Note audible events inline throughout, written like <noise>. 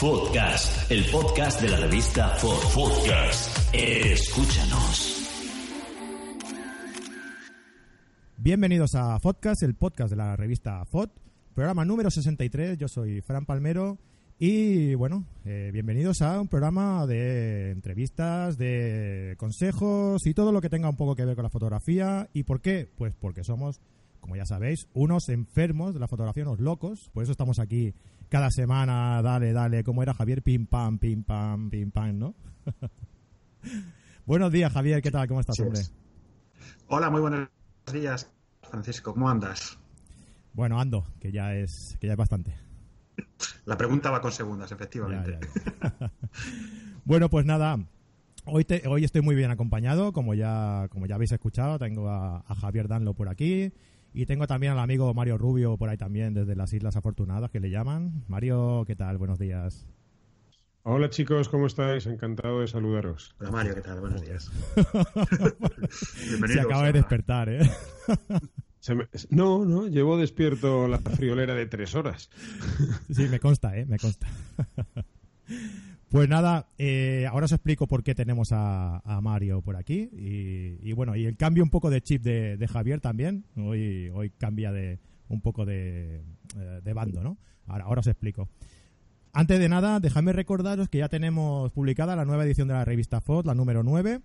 Podcast, el podcast de la revista For Podcast. Escúchanos. Bienvenidos a Podcast, el podcast de la revista FOD, programa número 63. Yo soy Fran Palmero y bueno, eh, bienvenidos a un programa de entrevistas, de consejos y todo lo que tenga un poco que ver con la fotografía. ¿Y por qué? Pues porque somos, como ya sabéis, unos enfermos de la fotografía, unos locos. Por eso estamos aquí cada semana, dale, dale, como era Javier, pim pam, pim pam, pim pam, ¿no? <laughs> Buenos días, Javier, ¿qué tal? ¿Cómo estás, hombre? Hola, muy buenos días, Francisco, ¿cómo andas? Bueno, ando, que ya es, que ya es bastante. La pregunta va con segundas, efectivamente. Ya, ya, ya. <laughs> bueno, pues nada, hoy, te, hoy estoy muy bien acompañado, como ya, como ya habéis escuchado, tengo a, a Javier Danlo por aquí. Y tengo también al amigo Mario Rubio por ahí también, desde las Islas Afortunadas, que le llaman. Mario, ¿qué tal? Buenos días. Hola chicos, ¿cómo estáis? Encantado de saludaros. Hola Mario, ¿qué tal? Buenos días. <laughs> Se acaba de despertar, ¿eh? Me... No, no, llevo despierto la friolera de tres horas. Sí, me consta, ¿eh? Me consta. <laughs> Pues nada, eh, ahora os explico por qué tenemos a, Mario por aquí. Y, bueno, y el cambio un poco de chip de, de Javier también. Hoy, hoy cambia de un poco de, eh, de bando, ¿no? Ahora, ahora os explico. Antes de nada, dejadme recordaros que ya tenemos publicada la nueva edición de la revista FOD, la número 9.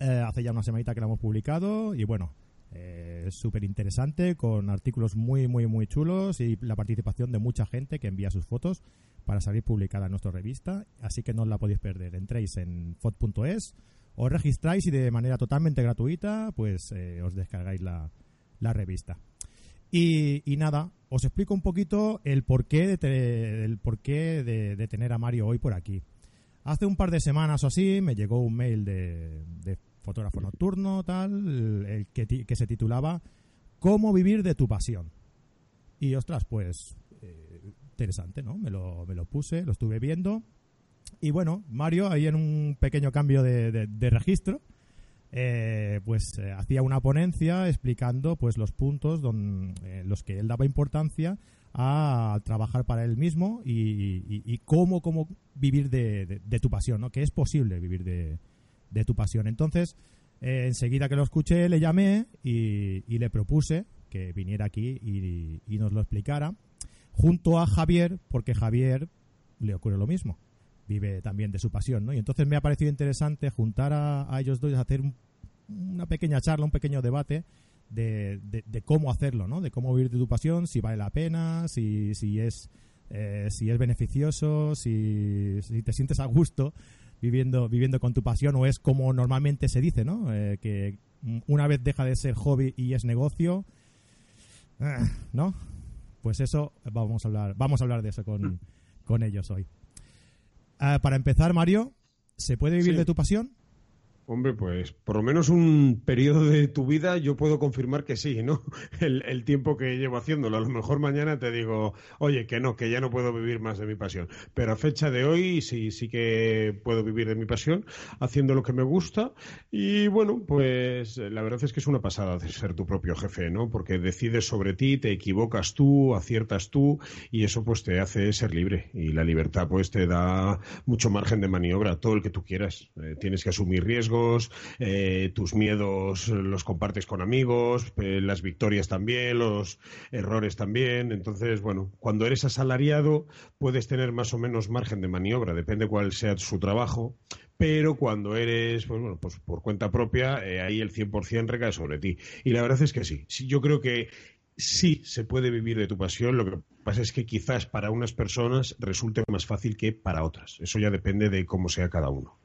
Eh, hace ya una semanita que la hemos publicado y bueno, eh, es súper interesante con artículos muy, muy, muy chulos y la participación de mucha gente que envía sus fotos para salir publicada en nuestra revista, así que no os la podéis perder. Entréis en fod.es, os registráis y de manera totalmente gratuita pues eh, os descargáis la, la revista. Y, nada, os explico un poquito el porqué, de, te, el porqué de, tener a Mario hoy por aquí. Hace un par de semanas o así me llegó un mail de, fotógrafo nocturno, tal, el que, que, se titulaba ¿Cómo vivir de tu pasión? Y ostras, pues interesante, ¿no? Me lo, me lo, puse, lo estuve viendo. Y bueno, Mario, ahí en un pequeño cambio de, registro, eh, pues eh, hacía una ponencia explicando pues los puntos don, eh, los que él daba importancia a trabajar para él mismo y, cómo, cómo vivir de, tu pasión, ¿no? Que es posible vivir de, tu pasión. Entonces, enseguida que lo escuché, le llamé y, le propuse que viniera aquí y, nos lo explicara, junto a Javier, porque Javier le ocurre lo mismo, vive también de su pasión, ¿no? Y entonces me ha parecido interesante juntar a, ellos dos hacer un, una pequeña charla, un pequeño debate de, de, de, cómo hacerlo, ¿no? De cómo vivir de tu pasión, si vale la pena, si, si es eh, si es beneficioso, si, si te sientes a gusto viviendo, viviendo con tu pasión o es como normalmente se dice, ¿no? Eh, que una vez deja de ser hobby y es negocio, eh, ¿no? Pues eso, vamos a hablar, vamos a hablar de eso con, con ellos hoy. Uh, para empezar, Mario, ¿se puede vivir Sí. de tu pasión? Hombre, pues por lo menos un periodo de tu vida yo puedo confirmar que sí, ¿no? <laughs> El, tiempo que llevo haciéndolo. A lo mejor mañana te digo, oye, que no, que ya no puedo vivir más de mi pasión. Pero a fecha de hoy sí, sí que puedo vivir de mi pasión, haciendo lo que me gusta. Y bueno, pues la verdad es que es una pasada de ser tu propio jefe, ¿no? Porque decides sobre ti, te equivocas tú, aciertas tú, y eso pues te hace ser libre. Y la libertad pues te da mucho margen de maniobra, todo el que tú quieras. Eh, tienes que asumir riesgos eh, tus miedos los compartes con amigos, eh, las victorias también, los errores también. Entonces, bueno, cuando eres asalariado puedes tener más o menos margen de maniobra, depende cuál sea su trabajo, pero cuando eres, pues bueno, pues por cuenta propia, eh, ahí el 100% recae sobre ti. Y la verdad es que sí, sí yo creo que sí se puede vivir de tu pasión, lo que pasa es que quizás para unas personas resulte más fácil que para otras. Eso ya depende de cómo sea cada uno.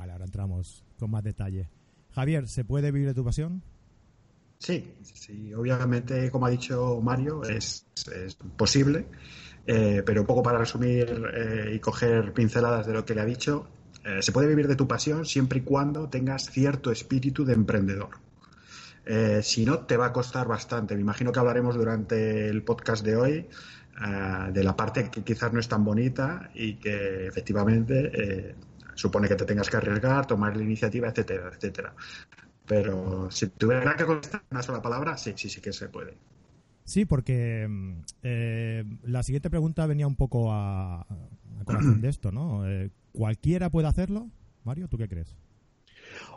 Vale, ahora entramos con más detalle. Javier, ¿se puede vivir de tu pasión? Sí, sí, obviamente, como ha dicho Mario, es, posible. Eh, pero un poco para resumir y coger pinceladas de lo que le ha dicho, se puede vivir de tu pasión siempre y cuando tengas cierto espíritu de emprendedor. si no, te va a costar bastante. Me imagino que hablaremos durante el podcast de hoy de la parte que quizás no es tan bonita y que efectivamente supone que te tengas que arriesgar, tomar la iniciativa, etcétera, etcétera. Pero si tuviera que contestar una sola palabra, sí, sí, sí que se puede. Sí, porque mm, eh, la siguiente pregunta venía un poco a, a corazón de esto, ¿no? Eh, ¿Cualquiera puede hacerlo? Mario, ¿tú qué crees?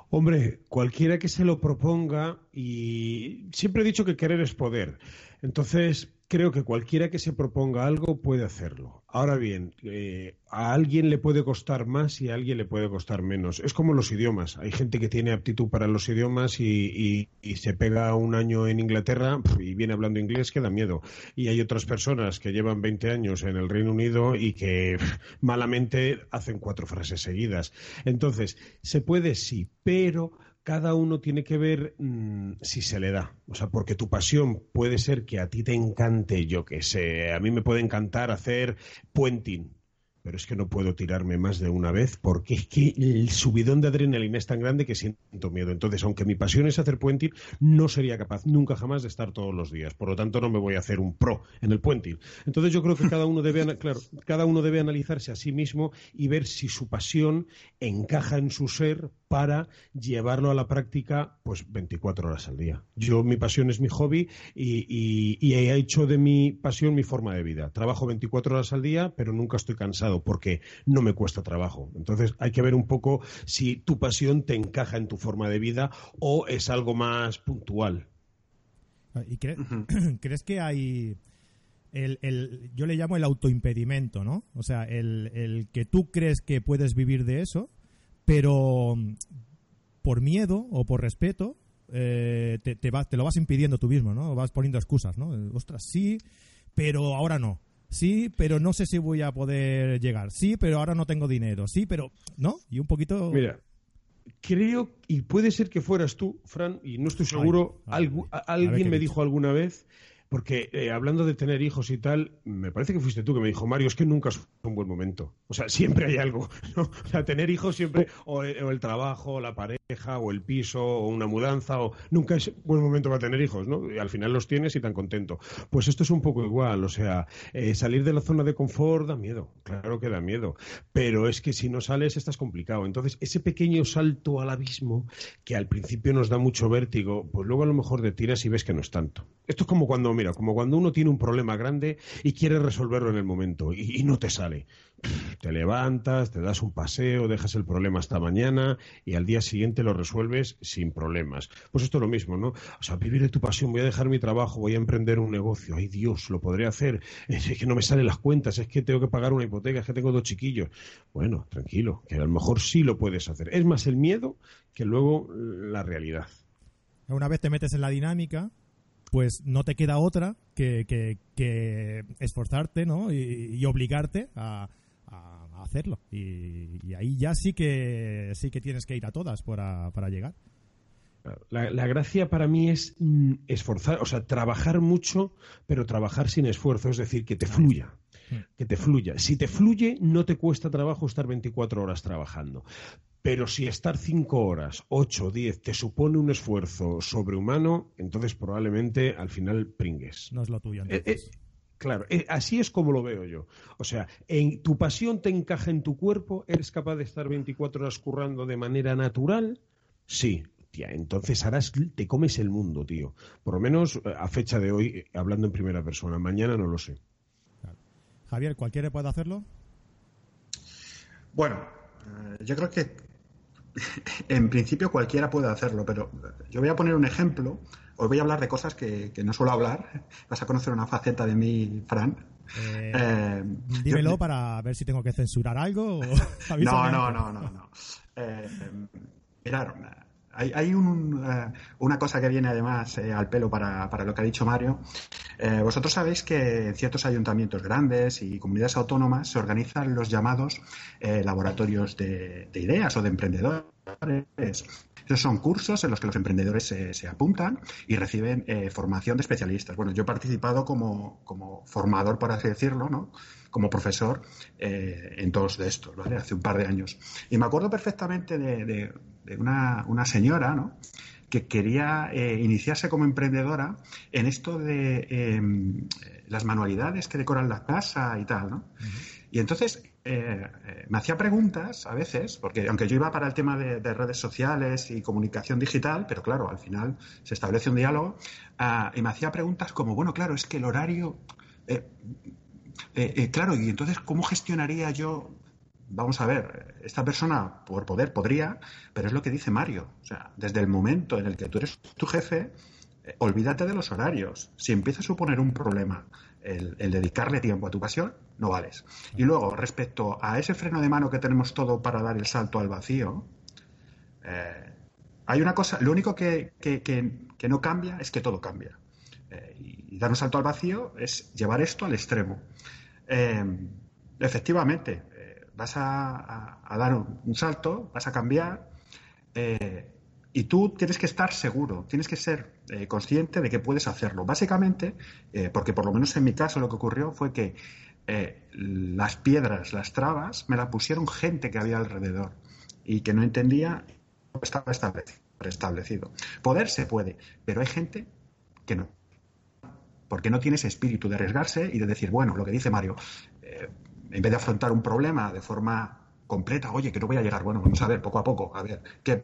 Hombre, cualquiera que se lo proponga y siempre he dicho que querer es poder. Entonces, creo que cualquiera que se proponga algo puede hacerlo. Ahora bien, eh, a alguien le puede costar más y a alguien le puede costar menos. Es como los idiomas. Hay gente que tiene aptitud para los idiomas y, se pega un año en Inglaterra y viene hablando inglés que da miedo. Y hay otras personas que llevan 20 años en el Reino Unido y que malamente hacen cuatro frases seguidas. Entonces, se puede sí, pero cada uno tiene que ver mm, si se le da. O sea, porque tu pasión puede ser que a ti te encante, yo que sé, a mí me puede encantar hacer puenting pero es que no puedo tirarme más de una vez porque es que el subidón de adrenalina es tan grande que siento miedo. Entonces, aunque mi pasión es hacer puenting, no sería capaz nunca jamás de estar todos los días. Por lo tanto, no me voy a hacer un pro en el puenting. Entonces, yo creo que cada uno debe, claro, cada uno debe analizarse a sí mismo y ver si su pasión encaja en su ser para llevarlo a la práctica pues 24 horas al día. Yo mi pasión es mi hobby y, he hecho de mi pasión mi forma de vida. Trabajo 24 horas al día, pero nunca estoy cansado porque no me cuesta trabajo. Entonces hay que ver un poco si tu pasión te encaja en tu forma de vida o es algo más puntual. ¿Y <clears throat> crees que hay... El, yo le llamo el autoimpedimento, ¿no? O sea, el, el que tú crees que puedes vivir de eso, pero por miedo o por respeto eh, te, te, te, lo vas impidiendo tú mismo, ¿no? Vas poniendo excusas, ¿no? Ostras, sí, pero ahora no. Sí, pero no sé si voy a poder llegar. Sí, pero ahora no tengo dinero. Sí, pero... ¿No? Y un poquito... Mira, creo, y puede ser que fueras tú, Fran, y no estoy seguro, alguien me dijo alguna vez porque eh, hablando de tener hijos y tal, me parece que fuiste tú que me dijo, Mario, es que nunca es un buen momento. O sea, <laughs> siempre hay algo. ¿no? O sea, tener hijos siempre, o, el trabajo, o la pareja, o el piso, o una mudanza, o nunca es buen momento para tener hijos, ¿no? Y al final los tienes y tan contento. Pues esto es un poco igual. O sea, eh, salir de la zona de confort da miedo. Claro que da miedo. Pero es que si no sales estás complicado. Entonces, ese pequeño salto al abismo, que al principio nos da mucho vértigo, pues luego a lo mejor te tiras y ves que no es tanto. Esto es como cuando como cuando uno tiene un problema grande y quiere resolverlo en el momento y, no te sale. Te levantas, te das un paseo, dejas el problema hasta mañana y al día siguiente lo resuelves sin problemas. Pues esto es lo mismo, ¿no? O sea, vivir de tu pasión, voy a dejar mi trabajo, voy a emprender un negocio. Ay Dios, lo podré hacer. Es que no me salen las cuentas, es que tengo que pagar una hipoteca, es que tengo dos chiquillos. Bueno, tranquilo, que a lo mejor sí lo puedes hacer. Es más el miedo que luego la realidad. Una vez te metes en la dinámica, pues no te queda otra que, que, esforzarte ¿no? y, obligarte a, hacerlo. Y, ahí ya sí que sí que tienes que ir a todas para, para llegar. La, la, gracia para mí es mm, esforzar, o sea, trabajar mucho, pero trabajar sin esfuerzo, es decir, que te fluya hmm. que te fluya. Si te fluye, no te cuesta trabajo estar 24 horas trabajando. Pero si estar cinco horas, ocho, diez, te supone un esfuerzo sobrehumano, entonces probablemente al final pringues. No es lo tuyo. Eh, eh, claro, eh, así es como lo veo yo. O sea, en, tu pasión te encaja en tu cuerpo, eres capaz de estar 24 horas currando de manera natural, sí. Tía, entonces harás, te comes el mundo, tío. Por lo menos a fecha de hoy, hablando en primera persona. Mañana no lo sé. Javier, ¿cualquiera puede hacerlo? Bueno, yo creo que en principio cualquiera puede hacerlo, pero yo voy a poner un ejemplo. Os voy a hablar de cosas que, no suelo hablar. Vas a conocer una faceta de mí, Fran. Eh, eh, dímelo para ver si tengo que censurar algo. <laughs> no, no, no, no, no. Eh, hay, hay un, eh, una cosa que viene además eh, al pelo para, para, lo que ha dicho Mario. Eh, vosotros sabéis que en ciertos ayuntamientos grandes y comunidades autónomas se organizan los llamados laboratorios de, ideas o de emprendedores Esos son cursos en los que los emprendedores se, apuntan y reciben eh, formación de especialistas. Bueno, yo he participado como, como formador, por así decirlo, ¿no? como profesor eh, en todos de estos, ¿vale? Hace un par de años. Y me acuerdo perfectamente de, una, una, señora, ¿no? que quería eh, iniciarse como emprendedora en esto de em, las manualidades que decoran la casa y tal, ¿no? Y entonces eh, eh, me hacía preguntas a veces, porque aunque yo iba para el tema de, redes sociales y comunicación digital, pero claro, al final se establece un diálogo, ah, y me hacía preguntas como, bueno, claro, es que el horario, claro, y entonces, ¿cómo gestionaría yo vamos a ver, esta persona por poder podría, pero es lo que dice Mario. O sea, desde el momento en el que tú eres tu jefe, eh, olvídate de los horarios. Si empieza a suponer un problema el, dedicarle tiempo a tu pasión, no vales. Y luego, respecto a ese freno de mano que tenemos todo para dar el salto al vacío, eh, hay una cosa, lo único que, no cambia es que todo cambia. Eh, y dar un salto al vacío es llevar esto al extremo. efectivamente, vas a, dar un, salto, vas a cambiar eh, y tú tienes que estar seguro, tienes que ser eh, consciente de que puedes hacerlo. Básicamente, eh, porque por lo menos en mi caso lo que ocurrió fue que las piedras, las trabas, me las pusieron gente que había alrededor y que no entendía estaba establecido. Poder se puede, pero hay gente que no. Porque no tiene ese espíritu de arriesgarse y de decir, bueno, lo que dice Mario, en vez de afrontar un problema de forma completa, oye, que no voy a llegar, bueno, vamos a ver poco a poco, a ver, ¿qué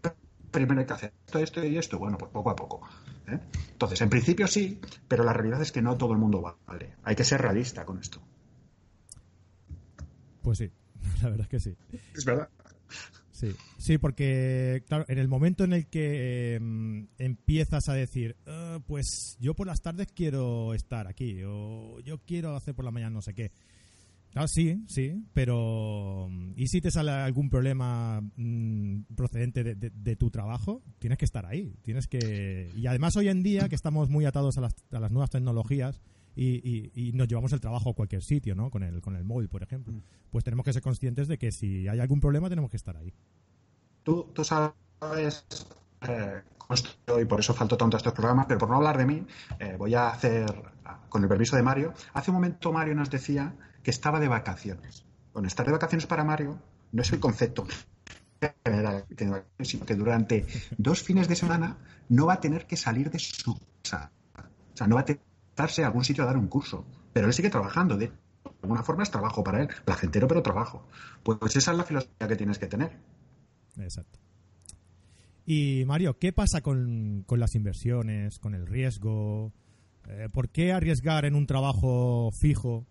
primero hay que hacer? Esto, esto y esto, bueno, pues poco a poco. ¿eh? Entonces, en principio sí, pero la realidad es que no todo el mundo vale. Hay que ser realista con esto. Pues sí, <laughs> la verdad es que sí. Es verdad. Sí, sí, porque claro, en el momento en el que em, empiezas a decir, ah, pues yo por las tardes quiero estar aquí, o yo quiero hacer por la mañana no sé qué, Ah, sí, sí, pero ¿y si te sale algún problema mm, procedente de, tu trabajo? Tienes que estar ahí, tienes que... Y además hoy en día que estamos muy atados a las, a las nuevas tecnologías y, nos llevamos el trabajo a cualquier sitio, ¿no? Con el, con el móvil, por ejemplo. Mm. Pues tenemos que ser conscientes de que si hay algún problema tenemos que estar ahí. Tú, tú sabes eh, y por eso faltó tanto a estos programas, pero por no hablar de mí, eh, voy a hacer, con el permiso de Mario, hace un momento Mario nos decía que estaba de vacaciones. Bueno, estar de vacaciones para Mario no es el concepto general, sino que durante dos fines de semana no va a tener que salir de su casa. O sea, no va a tener que a algún sitio a dar un curso. Pero él sigue trabajando. De alguna forma es trabajo para él. Placentero, pero trabajo. Pues esa es la filosofía que tienes que tener. Exacto. Y Mario, ¿qué pasa con, con las inversiones, con el riesgo? Eh, ¿Por qué arriesgar en un trabajo fijo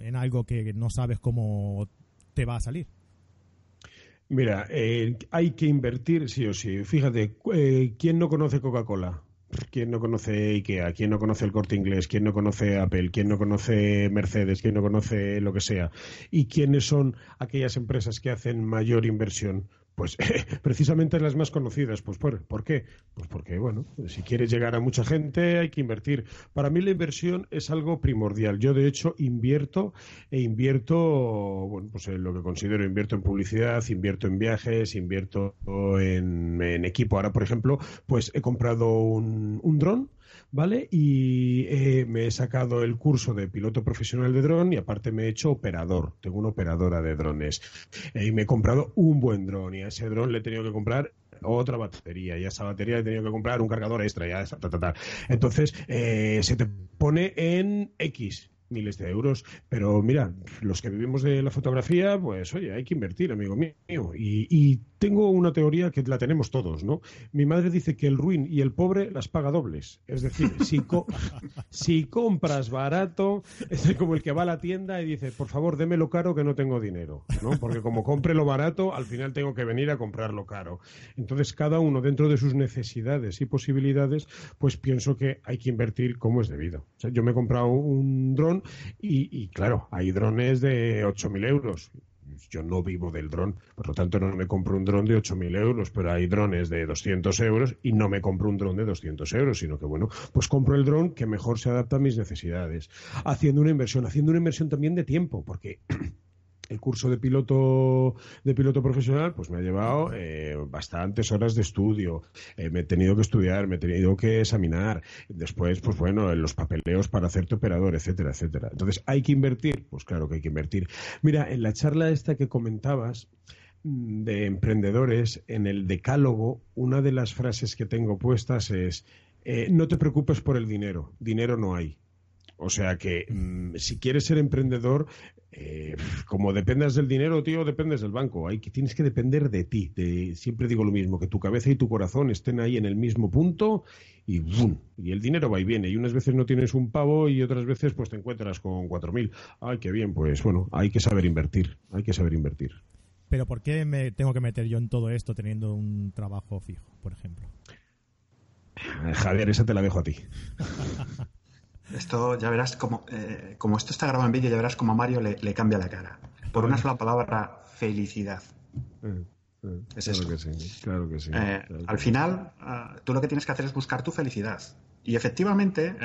en algo que no sabes cómo te va a salir? Mira, eh, hay que invertir sí o sí. Fíjate, eh, ¿quién no conoce Coca-Cola? ¿Quién no conoce IKEA? ¿Quién no conoce el corte inglés? ¿Quién no conoce Apple? ¿Quién no conoce Mercedes? ¿Quién no conoce lo que sea? ¿Y quiénes son aquellas empresas que hacen mayor inversión? Pues <laughs> precisamente las más conocidas. Pues ¿por, ¿por, qué? Pues porque, bueno, si quieres llegar a mucha gente hay que invertir. Para mí la inversión es algo primordial. Yo, de hecho, invierto e invierto, bueno, pues en lo que considero, invierto en publicidad, invierto en viajes, invierto en, equipo. Ahora, por ejemplo, pues he comprado un, un dron ¿vale? Y eh, me he sacado el curso de piloto profesional de dron y aparte me he hecho operador. Tengo una operadora de drones. Eh, y me he comprado un buen dron y a ese dron le he tenido que comprar otra batería y a esa batería le he tenido que comprar un cargador extra. Ya, Entonces, eh, se te pone en X miles de euros. Pero mira, los que vivimos de la fotografía, pues oye, hay que invertir, amigo mío. Y, tengo una teoría que la tenemos todos, ¿no? Mi madre dice que el ruin y el pobre las paga dobles. Es decir, si, <laughs> si compras barato, es como el que va a la tienda y dice, por favor, démelo caro que no tengo dinero, ¿no? Porque como compre lo barato, al final tengo que venir a comprarlo caro. Entonces, cada uno dentro de sus necesidades y posibilidades, pues pienso que hay que invertir como es debido. O sea, yo me he comprado un dron y, claro, hay drones de 8.000 euros yo no vivo del dron, por lo tanto no me compro un dron de 8.000 euros, pero hay drones de 200 euros y no me compro un dron de 200 euros, sino que bueno, pues compro el dron que mejor se adapta a mis necesidades, haciendo una inversión, haciendo una inversión también de tiempo, porque el curso de piloto de piloto profesional pues me ha llevado eh, bastantes horas de estudio. Eh, me he tenido que estudiar me he tenido que examinar. Después pues bueno los papeleos para hacerte operador etcétera etcétera. Entonces hay que invertir pues claro que hay que invertir. Mira en la charla esta que comentabas mm, de emprendedores en el decálogo una de las frases que tengo puestas es eh, no te preocupes por el dinero dinero no hay o sea que mm, si quieres ser emprendedor, eh, como dependas del dinero, tío, dependes del banco. Hay que, tienes que depender de ti. siempre digo lo mismo, que tu cabeza y tu corazón estén ahí en el mismo punto y ¡bum! Y el dinero va y viene. Y unas veces no tienes un pavo y otras veces pues te encuentras con cuatro mil. Ay, qué bien. Pues bueno, hay que saber invertir. Hay que saber invertir. Pero ¿por qué me tengo que meter yo en todo esto teniendo un trabajo fijo, por ejemplo? Javier, esa te la dejo a ti. <laughs> Esto ya verás como, eh, como esto está grabado en vídeo, ya verás como a Mario le, cambia la cara. Por una sola palabra, felicidad. Eh, eh, es claro eso. Que sí, claro que sí. al final, ah, tú lo que tienes que hacer es buscar tu felicidad. Y efectivamente,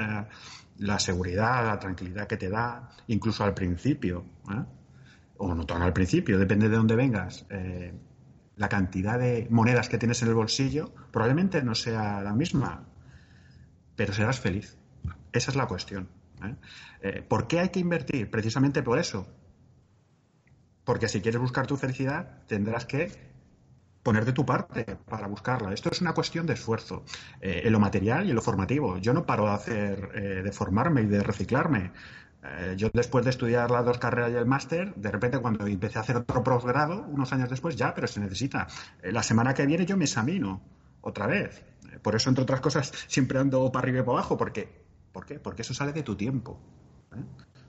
la seguridad, la tranquilidad que te da, incluso al principio, o no tan al principio, depende de dónde vengas, la cantidad de monedas que tienes en el bolsillo probablemente no sea la misma, pero serás feliz. Esa es la cuestión. ¿eh? Eh, por qué hay que invertir? Precisamente por eso. Porque si quieres buscar tu felicidad, tendrás que poner de tu parte para buscarla. Esto es una cuestión de esfuerzo, eh, en lo material y en lo formativo. Yo no paro de hacer, de formarme y de reciclarme. yo después de estudiar las dos carreras y el máster, de repente cuando empecé a hacer otro posgrado, unos años después, ya, pero se necesita. la semana que viene yo me examino otra vez. Por eso, entre otras cosas, siempre ando para arriba y para abajo, porque ¿Por qué? Porque eso sale de tu tiempo. ¿eh?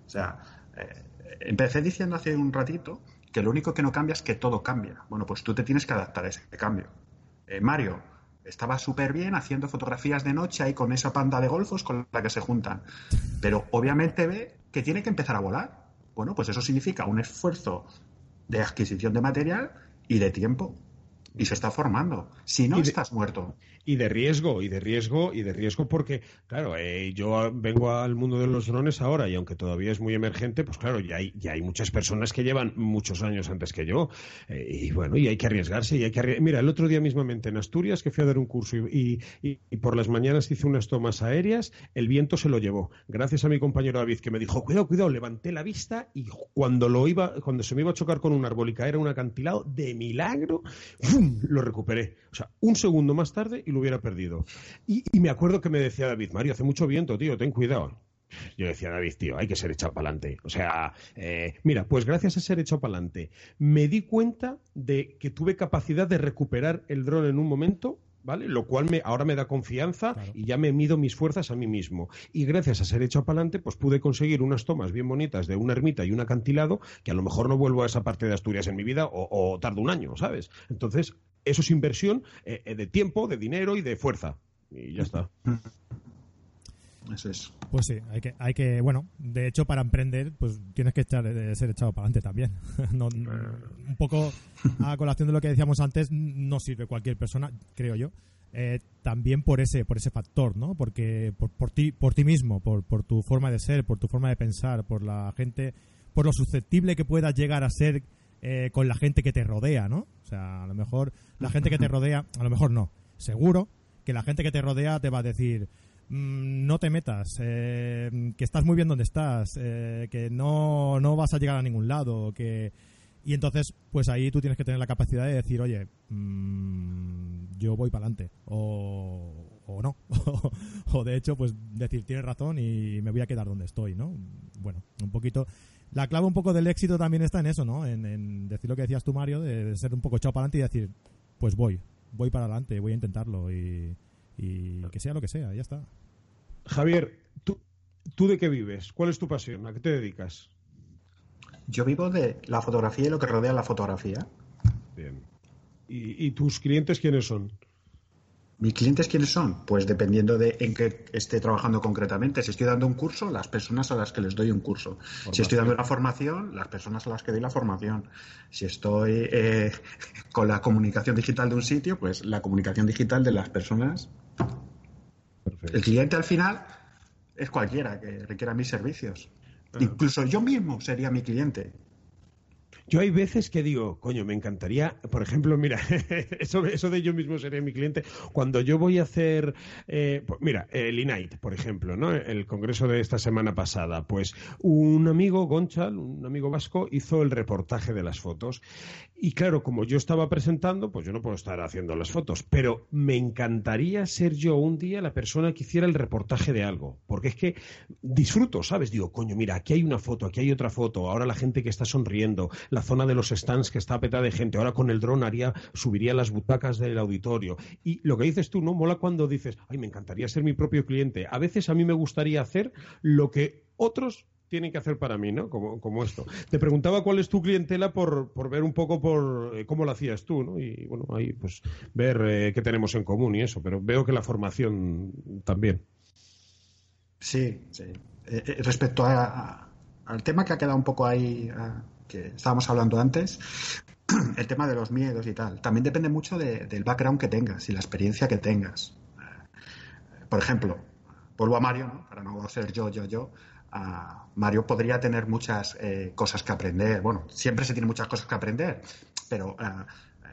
O sea, eh, empecé diciendo hace un ratito que lo único que no cambia es que todo cambia. Bueno, pues tú te tienes que adaptar a ese cambio. Eh, Mario estaba súper bien haciendo fotografías de noche ahí con esa panda de golfos con la que se juntan. Pero obviamente ve que tiene que empezar a volar. Bueno, pues eso significa un esfuerzo de adquisición de material y de tiempo. Y se está formando. Si no, estás muerto y de riesgo, y de riesgo, y de riesgo porque, claro, eh, yo vengo al mundo de los drones ahora y aunque todavía es muy emergente, pues claro, ya hay, ya hay muchas personas que llevan muchos años antes que yo. Eh, y bueno, y hay que arriesgarse, y hay que Mira, el otro día mismamente en Asturias, que fui a dar un curso y, y, por las mañanas hice unas tomas aéreas, el viento se lo llevó. Gracias a mi compañero David, que me dijo, cuidado, cuidado, levanté la vista y cuando lo iba, cuando se me iba a chocar con un árbol y caer en un acantilado, de milagro, ¡fum! lo recuperé. O sea, un segundo más tarde y lo hubiera perdido. Y, me acuerdo que me decía David, Mario, hace mucho viento, tío, ten cuidado. Yo decía, David, tío, hay que ser echado para adelante. O sea, eh, mira, pues gracias a ser echado para adelante, me di cuenta de que tuve capacidad de recuperar el dron en un momento ¿vale? Lo cual me, ahora me da confianza y ya me mido mis fuerzas a mí mismo. Y gracias a ser hecho para adelante, pues pude conseguir unas tomas bien bonitas de una ermita y un acantilado que a lo mejor no vuelvo a esa parte de Asturias en mi vida o, o tardo un año, ¿sabes? Entonces, eso es inversión eh, eh, de tiempo, de dinero y de fuerza. Y ya está. <laughs> Eso es. Pues sí, hay que, hay que, bueno, de hecho para emprender, pues tienes que echar, eh, ser echado para adelante también. <laughs> un poco a colación de lo que decíamos antes, no sirve cualquier persona, creo yo. también por ese, por ese factor, ¿no? Porque por, por ti, por ti mismo, por, por tu forma de ser, por tu forma de pensar, por la gente, por lo susceptible que puedas llegar a ser eh, con la gente que te rodea, ¿no? O sea, a lo mejor la gente que te <laughs> rodea, a lo mejor no, seguro que la gente que te rodea te va a decir, mm, no te metas, eh, que estás muy bien donde estás, eh, que no, no vas a llegar a ningún lado, que... Y entonces, pues ahí tú tienes que tener la capacidad de decir, oye, mm, yo voy para adelante, o, o no. <laughs> o de hecho, pues decir, tienes razón y me voy a quedar donde estoy, ¿no? Bueno, un poquito la clave un poco del éxito también está en eso, ¿no? En, decir lo que decías tú, Mario, de, ser un poco echado para adelante y decir, pues voy, voy para adelante, voy a intentarlo y, que sea lo que sea, ya está. Javier, ¿tú, ¿tú de qué vives? ¿Cuál es tu pasión? ¿A qué te dedicas? Yo vivo de la fotografía y lo que rodea la fotografía. Bien. y tus clientes quiénes son? ¿Mis clientes quiénes son? Pues dependiendo de en qué esté trabajando concretamente. Si estoy dando un curso, las personas a las que les doy un curso. Si estoy dando una formación, las personas a las que doy la formación. Si estoy eh, <laughs> con la comunicación digital de un sitio, pues la comunicación digital de las personas. El cliente al final es cualquiera que requiera mis servicios. Incluso yo mismo sería mi cliente. Yo hay veces que digo, coño, me encantaría, por ejemplo, mira, <laughs> eso, eso de yo mismo seré mi cliente, cuando yo voy a hacer, eh, pues mira, el INAIT, por ejemplo, ¿no? El congreso de esta semana pasada, pues un amigo, Gonchal, un amigo vasco, hizo el reportaje de las fotos. Y claro, como yo estaba presentando, pues yo no puedo estar haciendo las fotos, pero me encantaría ser yo un día la persona que hiciera el reportaje de algo, porque es que disfruto, ¿sabes? Digo, coño, mira, aquí hay una foto, aquí hay otra foto, ahora la gente que está sonriendo, la zona de los stands que está petada de gente. Ahora con el dron haría, subiría las butacas del auditorio. Y lo que dices tú, ¿no? Mola cuando dices, ay, me encantaría ser mi propio cliente. A veces a mí me gustaría hacer lo que otros tienen que hacer para mí, ¿no? Como, como esto. Te preguntaba cuál es tu clientela por, por ver un poco por eh, cómo lo hacías tú, ¿no? Y bueno, ahí pues ver eh, qué tenemos en común y eso, pero veo que la formación también. Sí, sí. Eh, respecto al tema que ha quedado un poco ahí que estábamos hablando antes, <clears throat> el tema de los miedos y tal, también depende mucho del background que tengas y la experiencia que tengas. Eh, por ejemplo, vuelvo a Mario, para no ser yo, yo, yo. Mario podría tener muchas eh, cosas que aprender. Bueno, siempre se tiene muchas cosas que aprender, pero eh,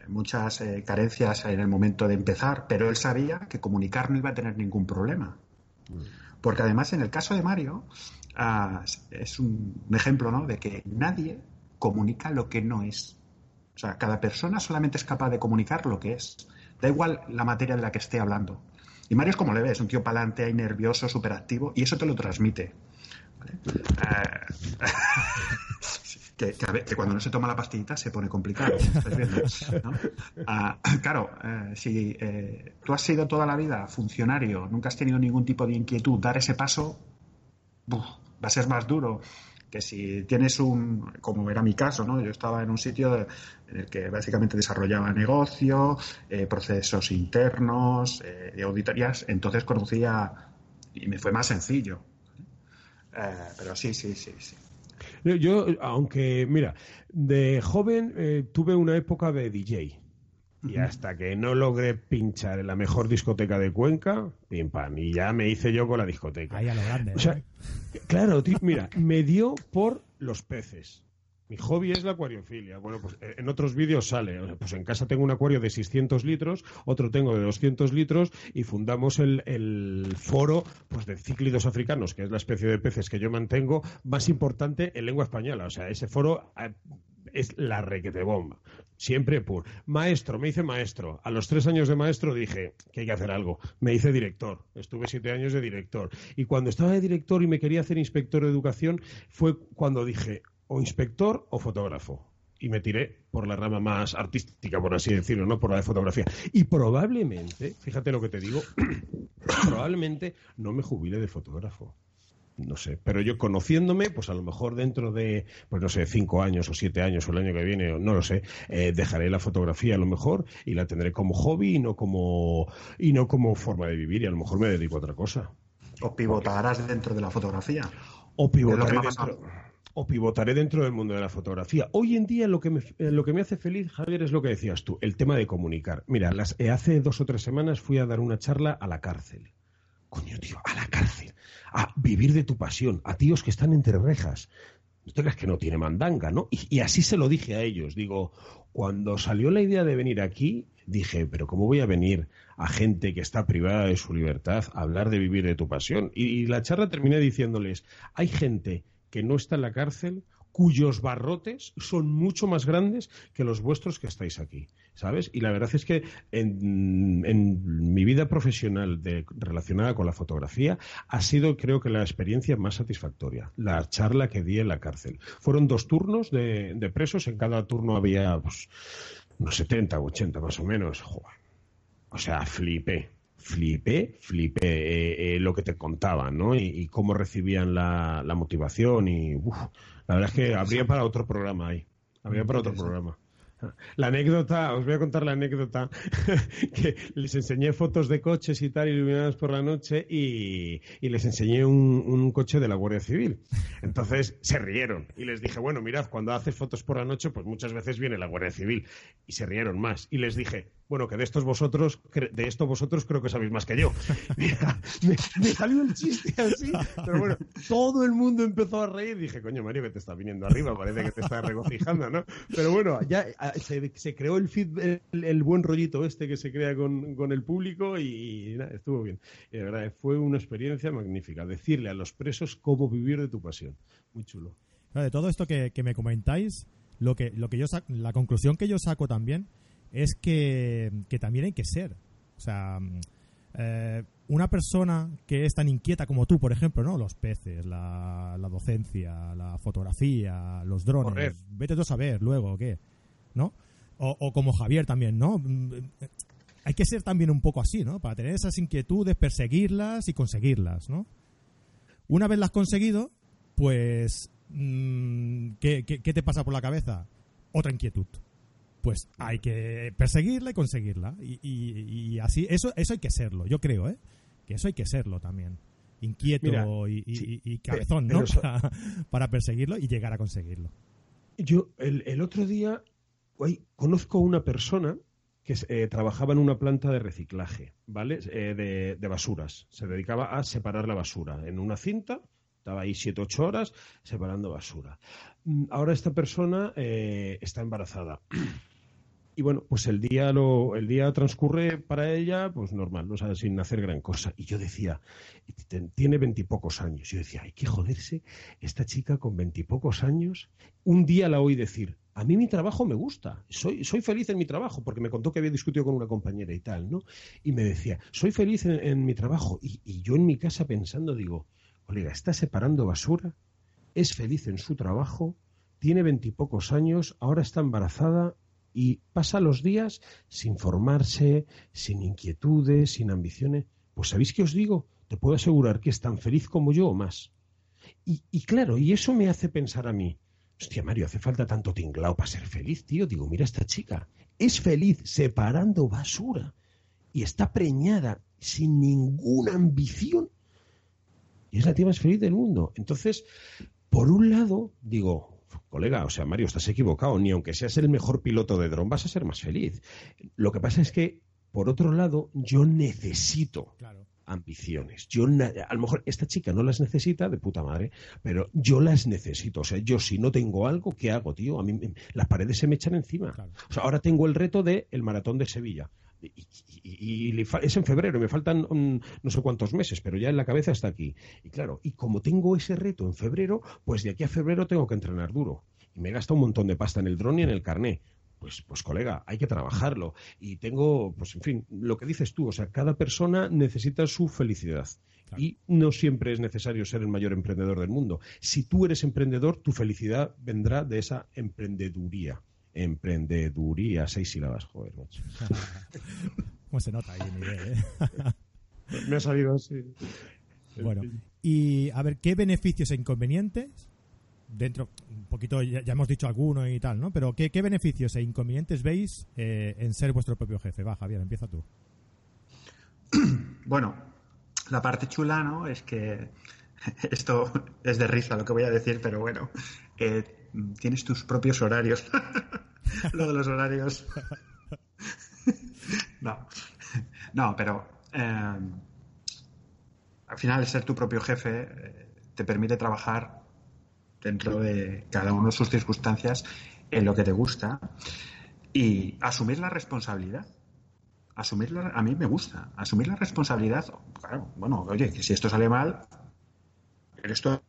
muchas carencias en el momento de empezar. Pero él sabía que comunicar no iba a tener ningún problema. Mm. Porque además, en el caso de Mario, ah, es un, ejemplo ¿no? de que nadie comunica lo que no es. O sea, cada persona solamente es capaz de comunicar lo que es. Da igual la materia de la que esté hablando. Y Mario es como le ves, un tío palante, ahí nervioso, súper activo, y eso te lo transmite. Eh, <laughs> que, cuando no se toma la pastillita se pone complicado. Ah, claro, eh, si eh, tú has sido toda la vida funcionario, nunca has tenido ningún tipo de inquietud, dar ese paso va a ser más duro que si tienes un, como era mi caso, ¿no? Yo estaba en un sitio en el que básicamente desarrollaba negocio, eh, procesos internos, eh, auditorías, entonces conocía y me fue más sencillo. Eh, pero sí, sí, sí, sí. Yo, aunque, mira, de joven eh, tuve una época de DJ. Y hasta que no logré pinchar en la mejor discoteca de Cuenca, pim pam, y ya me hice yo con la discoteca. Ahí a lo grande. O sea, ¿eh? claro, mira, me dio por los peces. Mi hobby es la acuariofilia. Bueno, pues eh, en otros vídeos sale. Pues en casa tengo un acuario de 600 litros, otro tengo de 200 litros y fundamos el, el foro pues, de cíclidos africanos, que es la especie de peces que yo mantengo más importante en lengua española. O sea, ese foro eh, es la requete bomba. Siempre por maestro, me hice maestro. A los tres años de maestro dije que hay que hacer algo. Me hice director. Estuve siete años de director. Y cuando estaba de director y me quería hacer inspector de educación, fue cuando dije o inspector o fotógrafo. Y me tiré por la rama más artística, por así decirlo, no por la de fotografía. Y probablemente, fíjate lo que te digo, <coughs> probablemente no me jubile de fotógrafo no sé, pero yo conociéndome, pues a lo mejor dentro de, pues no sé, cinco años o siete años o el año que viene, no lo sé, eh, dejaré la fotografía a lo mejor y la tendré como hobby y no como, y no como forma de vivir y a lo mejor me dedico a otra cosa. O pivotarás dentro de la fotografía. O pivotaré dentro, o pivotaré dentro del mundo de la fotografía. Hoy en día lo que, me, eh, lo que me hace feliz, Javier, es lo que decías tú, el tema de comunicar. Mira, las, eh, hace dos o tres semanas fui a dar una charla a la cárcel. Coño, tío, a la cárcel a vivir de tu pasión, a tíos que están entre rejas. No te creas que no tiene mandanga, ¿no? Y, así se lo dije a ellos. Digo, cuando salió la idea de venir aquí, dije, pero ¿cómo voy a venir a gente que está privada de su libertad a hablar de vivir de tu pasión? y la charla terminé diciéndoles, hay gente que no está en la cárcel cuyos barrotes son mucho más grandes que los vuestros que estáis aquí, ¿sabes? Y la verdad es que en, mi vida profesional relacionada con la fotografía ha sido, creo que, la experiencia más satisfactoria, la charla que di en la cárcel. Fueron dos turnos de, presos, en cada turno había unos 70 o 80 más o menos. O sea, flipé flipé, flipé eh, eh, lo que te contaban, ¿no? Y, cómo recibían la, motivación y la verdad es que habría para otro programa ahí. Habría para otro programa. La anécdota, os voy a contar la anécdota, <laughs> que les enseñé fotos de coches y tal iluminados por la noche y, les enseñé un, coche de la Guardia Civil. Entonces se rieron y les dije, bueno, mirad, cuando haces fotos por la noche, pues muchas veces viene la Guardia Civil y se rieron más. Y les dije, Bueno, que de estos vosotros, de estos vosotros creo que sabéis más que yo. <laughs> me, salió el chiste así, pero bueno, todo el mundo empezó a reír. Dije, coño, Mario, que te está viniendo arriba, parece que te está regocijando, ¿no? Pero bueno, ya ah, se, creó el, feed, el, buen rollito este que se crea con, el público y, estuvo bien. Y de verdad, fue una experiencia magnífica. Decirle a los presos cómo vivir de tu pasión. Muy chulo. de todo esto que, me comentáis, lo que, lo que yo la conclusión que yo saco también es que, también hay que ser. O sea, eh, una persona que es tan inquieta como tú, por ejemplo, ¿no? Los peces, la, docencia, la fotografía, los drones. Vete tú a saber luego qué, ¿no? O, o, como Javier también, ¿no? Hay que ser también un poco así, ¿no? Para tener esas inquietudes, perseguirlas y conseguirlas, ¿no? Una vez las has conseguido, pues, mm, ¿qué, qué te pasa por la cabeza? Otra inquietud pues hay que perseguirla y conseguirla. Y, así, eso, eso hay que serlo, yo creo, ¿eh? Que eso hay que serlo también. Inquieto y, cabezón, ¿no? <laughs> Para, perseguirlo y llegar a conseguirlo. Yo, el, otro día, hoy, conozco una persona que eh, trabajaba en una planta de reciclaje, ¿vale? Eh, de, de, basuras. Se dedicaba a separar la basura en una cinta. Estaba ahí siete, ocho horas separando basura. Mm, ahora esta persona eh, está embarazada. <clears throat> Y bueno, pues el día lo, el día transcurre para ella, pues normal, ¿no? o sin hacer gran cosa. Y yo decía, tiene veintipocos años. Yo decía, hay que joderse, esta chica con veintipocos años. Un día la oí decir, a mí mi trabajo me gusta, soy, soy feliz en mi trabajo, porque me contó que había discutido con una compañera y tal, ¿no? Y me decía, soy feliz en, mi trabajo. Y, y yo en mi casa pensando, digo, colega, está separando basura, es feliz en su trabajo, tiene veintipocos años, ahora está embarazada y pasa los días sin formarse, sin inquietudes, sin ambiciones. Pues ¿sabéis qué os digo? Te puedo asegurar que es tan feliz como yo o más. Y, claro, y eso me hace pensar a mí, hostia Mario, hace falta tanto tinglao para ser feliz, tío. Digo, mira esta chica, es feliz separando basura y está preñada sin ninguna ambición y es la tía más feliz del mundo. Entonces, por un lado, digo, colega, o sea, Mario, estás equivocado. Ni aunque seas el mejor piloto de dron, vas a ser más feliz. Lo que pasa es que, por otro lado, yo necesito ambiciones. Yo, a lo mejor esta chica no las necesita de puta madre, pero yo las necesito. O sea, yo si no tengo algo, ¿qué hago, tío? A mí las paredes se me echan encima. O sea, ahora tengo el reto de el maratón de Sevilla y, es en febrero, me faltan no sé cuántos meses, pero ya en la cabeza está aquí. Y claro, y como tengo ese reto en febrero, pues de aquí a febrero tengo que entrenar duro. Y me gasta un montón de pasta en el dron y en el carné. Pues, pues colega, hay que trabajarlo. Y tengo, pues en fin, lo que dices tú, o sea, cada persona necesita su felicidad. Y no siempre es necesario ser el mayor emprendedor del mundo. Si tú eres emprendedor, tu felicidad vendrá de esa emprendeduría. Emprendeduría, seis sílabas, joder, macho. <laughs> ¿Cómo se nota ahí nivel, eh? <laughs> Me ha salido así. Bueno, y a ver, ¿qué beneficios e inconvenientes? Dentro, un poquito, ya, hemos dicho algunos y tal, ¿no? Pero ¿qué, beneficios e inconvenientes veis eh, en ser vuestro propio jefe? Va, Javier, empieza tú. <clears throat> Bueno, la parte chula, ¿no? Es que <laughs> esto es de risa lo que voy a decir, pero bueno, tienes tus propios horarios. <laughs> Lo de los horarios. <laughs> no. No, pero eh, al final ser tu propio jefe eh, te permite trabajar dentro de cada uno de sus circunstancias en lo que te gusta y asumir la responsabilidad. Asumirla, a mí me gusta. Asumir la responsabilidad, bueno, oye, que si esto sale mal, eres tú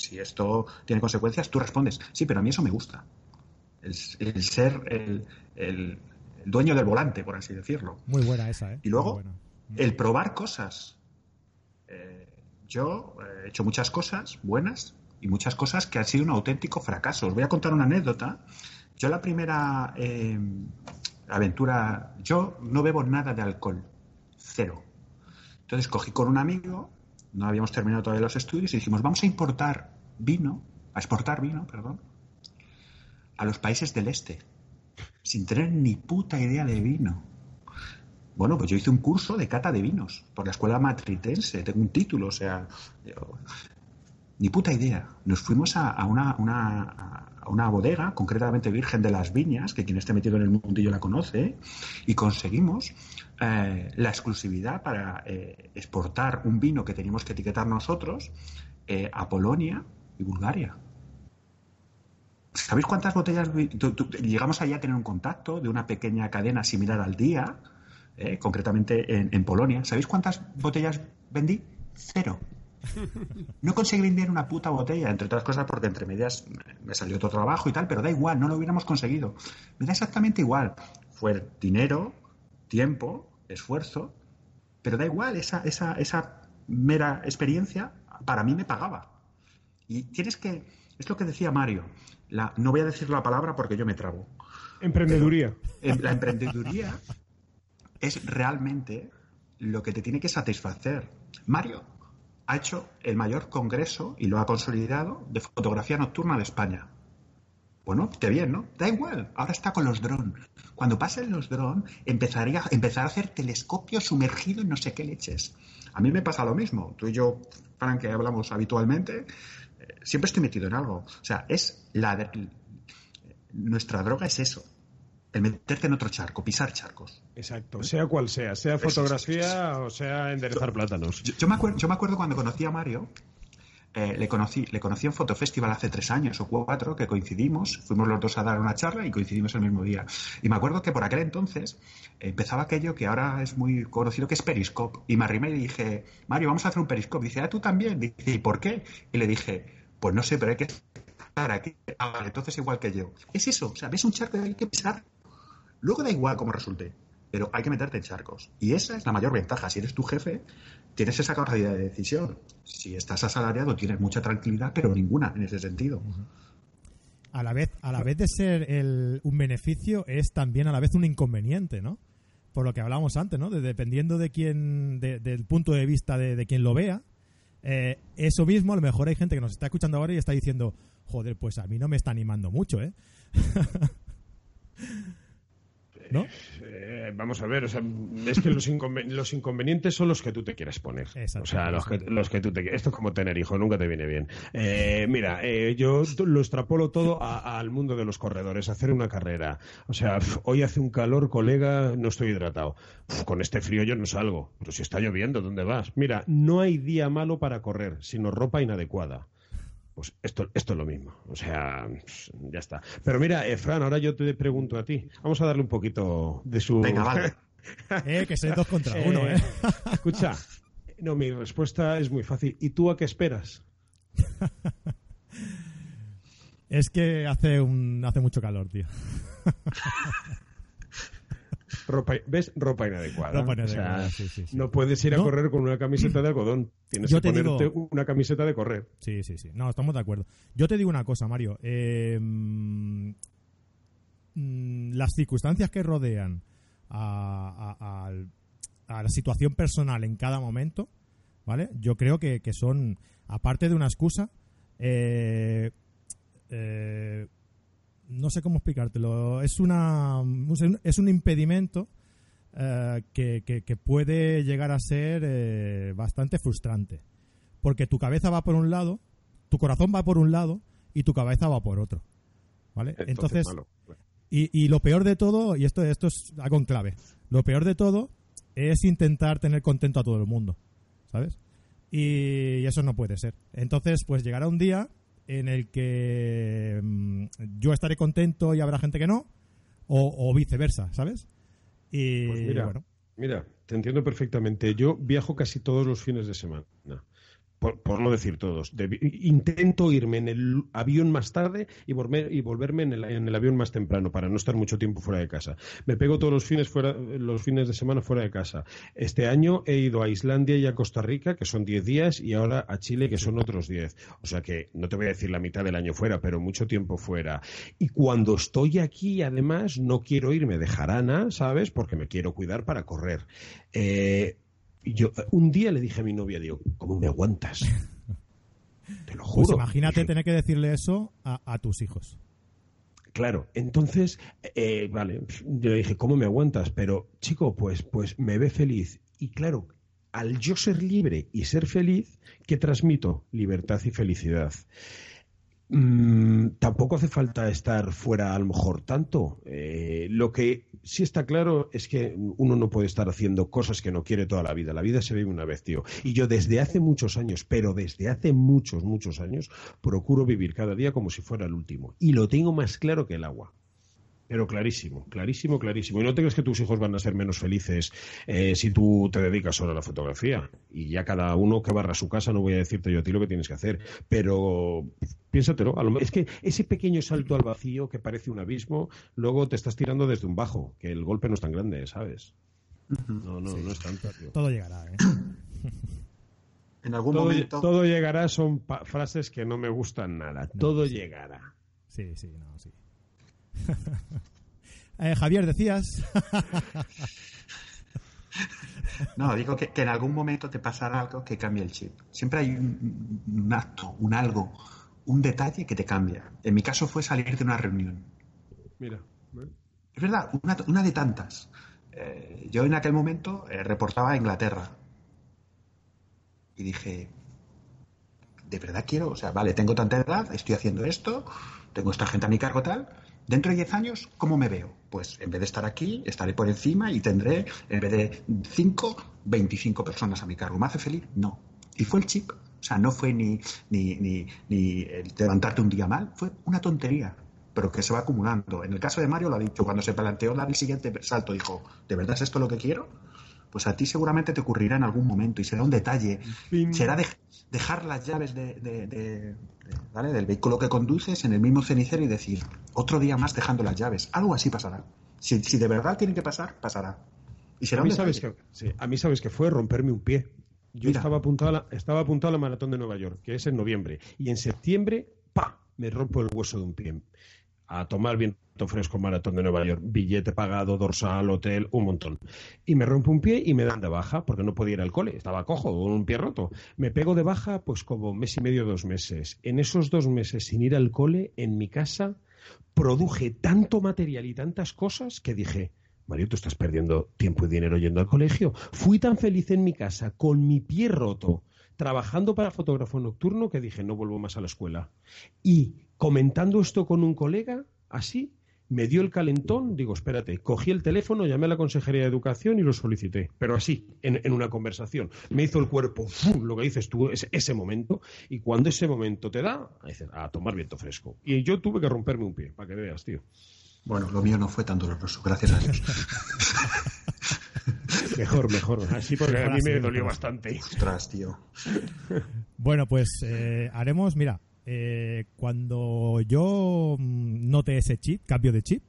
si esto tiene consecuencias, tú respondes, sí, pero a mí eso me gusta. El, ser el, dueño del volante, por así decirlo. Muy buena esa, ¿eh? Y luego, el probar cosas. Eh, yo he hecho muchas cosas buenas y muchas cosas que han sido un auténtico fracaso. Os voy a contar una anécdota. Yo la primera eh, aventura, yo no bebo nada de alcohol, cero. Entonces cogí con un amigo no habíamos terminado todavía los estudios y dijimos, vamos a importar vino, a exportar vino, perdón, a los países del este, sin tener ni puta idea de vino. Bueno, pues yo hice un curso de cata de vinos por la escuela matritense, tengo un título, o sea, ni puta idea. Nos fuimos a, una, una bodega, concretamente Virgen de las Viñas, que quien esté metido en el mundillo la conoce, y conseguimos eh, la exclusividad para eh, exportar un vino que teníamos que etiquetar nosotros eh, a Polonia y Bulgaria. ¿Sabéis cuántas botellas? llegamos allá a tener un contacto de una pequeña cadena similar al día, concretamente en, en Polonia. ¿Sabéis cuántas botellas vendí? Cero. No conseguí vender una puta botella, entre otras cosas porque entre medias me salió otro trabajo y tal, pero da igual, no lo hubiéramos conseguido. Me da exactamente igual. Fue dinero, tiempo, esfuerzo, pero da igual, esa, esa, esa mera experiencia para mí me pagaba. Y tienes que, es lo que decía Mario, la, no voy a decir la palabra porque yo me trabo. Emprendeduría. la emprendeduría es realmente lo que te tiene que satisfacer. Mario ha hecho el mayor congreso y lo ha consolidado de fotografía nocturna de España. Bueno, qué bien, ¿no? Da igual, ahora está con los drones. Cuando pasen los drones, empezaría, empezar a hacer telescopio sumergido en no sé qué leches. A mí me pasa lo mismo. Tú y yo, Frank, que hablamos habitualmente, eh, siempre estoy metido en algo. O sea, es la... Nuestra droga es eso el meterte en otro charco, pisar charcos. Exacto, sea cual sea, sea fotografía o sea enderezar plátanos. Yo, me acuerdo, yo me acuerdo cuando conocí a Mario, eh, le, conocí, le conocí en Fotofestival hace tres años o cuatro, que coincidimos, fuimos los dos a dar una charla y coincidimos el mismo día. Y me acuerdo que por aquel entonces empezaba aquello que ahora es muy conocido, que es Periscope. Y me arrimé y dije, Mario, vamos a hacer un Periscope. Dice, ah, tú también. Dice, ¿y por qué? Y le dije, pues no sé, pero hay que estar aquí. Ah, entonces igual que yo. Es eso, o sea, ves un charco y hay que pisar Luego da igual cómo resulte, pero hay que meterte en charcos. Y esa es la mayor ventaja. Si eres tu jefe, tienes esa capacidad de decisión. Si estás asalariado, tienes mucha tranquilidad, pero ninguna en ese sentido. A la vez, a la vez de ser un beneficio, es también a la vez un inconveniente, ¿no? Por lo que hablábamos antes, ¿no? dependiendo de quién, del punto de vista de, quien lo vea, eh, eso mismo, a lo mejor hay gente que nos está escuchando ahora y está diciendo, joder, pues a mí no me está animando mucho, ¿eh? <laughs> ¿no? Eh, vamos a ver, o sea, es que los, <laughs> inconvenientes son los que tú te quieres poner. O sea, los que, los que tú te Esto es como tener hijo, nunca te viene bien. Eh, mira, eh, yo lo extrapolo todo al mundo de los corredores, hacer una carrera. O sea, hoy hace un calor, colega, no estoy hidratado. con este frío yo no salgo. Pero si está lloviendo, ¿dónde vas? Mira, no hay día malo para correr, sino ropa inadecuada. Pues esto, esto es lo mismo. O sea, ya está. Pero mira, Efran, ahora yo te pregunto a ti. Vamos a darle un poquito de su. Venga, vale. <laughs> eh, que soy dos contra uno, ¿eh? <laughs> Escucha, no, mi respuesta es muy fácil. ¿Y tú a qué esperas? <laughs> es que hace, un, hace mucho calor, tío. Ropa, ¿Ves? Ropa inadecuada. No puedes ir a correr con una camiseta de algodón. Tienes que ponerte una camiseta de correr. Sí, sí, sí. No, estamos de acuerdo. Yo te digo una cosa, Mario. Eh, mm, las circunstancias que rodean a, la situación personal en cada momento, ¿vale? Yo creo que, son, aparte de una excusa, eh, eh, no sé cómo explicártelo. Es una es un impedimento eh, que, puede llegar a ser eh, bastante frustrante, porque tu cabeza va por un lado, tu corazón va por un lado y tu cabeza va por otro, ¿vale? Entonces, y, lo peor de todo y esto esto es algo en clave. Lo peor de todo es intentar tener contento a todo el mundo, ¿sabes? Y, y eso no puede ser. Entonces, pues llegará un día en el que mm, yo estaré contento y habrá gente que no, o, viceversa, ¿sabes? Y pues mira, mira, te entiendo perfectamente. Yo viajo casi todos los fines de semana por, no decir todos, intento irme en el avión más tarde y, volver, y volverme en el, avión más temprano para no estar mucho tiempo fuera de casa. Me pego todos los fines, fuera, los fines de semana fuera de casa. Este año he ido a Islandia y a Costa Rica, que son 10 días, y ahora a Chile, que son otros 10. O sea que no te voy a decir la mitad del año fuera, pero mucho tiempo fuera. Y cuando estoy aquí, además, no quiero irme de jarana, ¿sabes? Porque me quiero cuidar para correr. Eh, y yo un día le dije a mi novia, digo, ¿cómo me aguantas? <laughs> Te lo pues juro. Pues imagínate tener que decirle eso a, tus hijos. Claro, entonces, eh, vale, yo le dije, ¿cómo me aguantas? Pero, chico, pues, pues me ve feliz. Y claro, al yo ser libre y ser feliz, ¿qué transmito? Libertad y felicidad. Mm, tampoco hace falta estar fuera a lo mejor tanto. Eh, lo que sí está claro es que uno no puede estar haciendo cosas que no quiere toda la vida. La vida se vive una vez, tío. Y yo desde hace muchos años, pero desde hace muchos, muchos años, procuro vivir cada día como si fuera el último. Y lo tengo más claro que el agua. Pero clarísimo, clarísimo, clarísimo. Y no te crees que tus hijos van a ser menos felices eh, si tú te dedicas solo a la fotografía. Y ya cada uno que barra su casa, no voy a decirte yo a ti lo que tienes que hacer. Pero piénsatelo. es que ese pequeño salto al vacío que parece un abismo, luego te estás tirando desde un bajo, que el golpe no es tan grande, ¿sabes? No, no, no es tanto. Todo llegará, ¿eh? <clears throat> en algún todo, momento. Todo llegará son frases que no me gustan nada. todo llegará. Sí, sí, no, sí. <laughs> Eh, Javier, decías. <laughs> no, digo que, en algún momento te pasará algo que cambie el chip. Siempre hay un, acto, un algo, un detalle que te cambia. En mi caso fue salir de una reunión. Mira. Es verdad, una, de tantas. Eh, yo en aquel momento eh, reportaba a Inglaterra. Y dije, ¿de verdad quiero? O sea, vale, tengo tanta edad, estoy haciendo esto, tengo esta gente a mi cargo tal, Dentro de 10 años, ¿cómo me veo? Pues en vez de estar aquí, estaré por encima y tendré, en vez de 5, 25 personas a mi cargo. ¿Me hace feliz? No. Y fue el chip. O sea, no fue ni, ni, ni, ni levantarte un día mal, fue una tontería, pero que se va acumulando. En el caso de Mario lo ha dicho, cuando se planteó dar el siguiente salto, dijo, ¿de verdad es esto lo que quiero? Pues a ti seguramente te ocurrirá en algún momento y será un detalle. Será dejar las llaves de, del vehículo que conduces en el mismo cenicero y decir, otro día más dejando las llaves. Algo así pasará. Si, de verdad tiene que pasar, pasará. Y será a, mí sabes que, a mí sabes que fue romperme un pie. Yo estaba apuntado, a la, estaba apuntado a la maratón de Nueva York, que es en noviembre. Y en septiembre, ¡pa! Me rompo el hueso de un pie a tomar viento fresco maratón de Nueva York, billete pagado, dorsal, hotel, un montón. Y me rompo un pie y me dan de baja porque no podía ir al cole, estaba cojo, un pie roto. Me pego de baja pues como mes y medio, dos meses. En esos dos meses sin ir al cole, en mi casa, produje tanto material y tantas cosas que dije, Mario, tú estás perdiendo tiempo y dinero yendo al colegio. Fui tan feliz en mi casa con mi pie roto, trabajando para fotógrafo nocturno, que dije, no vuelvo más a la escuela. Y comentando esto con un colega, así, me dio el calentón, digo, espérate, cogí el teléfono, llamé a la Consejería de Educación y lo solicité, pero así, en, una conversación. Me hizo el cuerpo, lo que dices tú, es, ese momento, y cuando ese momento te da, a, a tomar viento fresco. Y yo tuve que romperme un pie, para que veas, tío. Bueno, lo mío no fue tan doloroso, gracias a Dios. <laughs> mejor, mejor. Así porque a mí me dolió bastante. Ostras, tío. Bueno, pues eh, haremos, mira, eh, cuando yo mm, note ese chip, cambio de chip.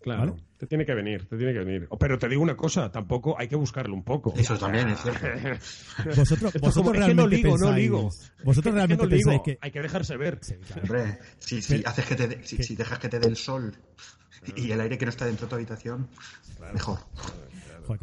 Claro. Te tiene que venir, te tiene que venir. Pero te digo una cosa, tampoco hay que buscarlo un poco. Eso también es cierto. vosotros, vosotros realmente no ligo, no ligo. Vosotros realmente pensáis que hay que dejarse ver. Hombre, si, haces que te si, dejas que te dé el sol y el aire que no está dentro de tu habitación, mejor.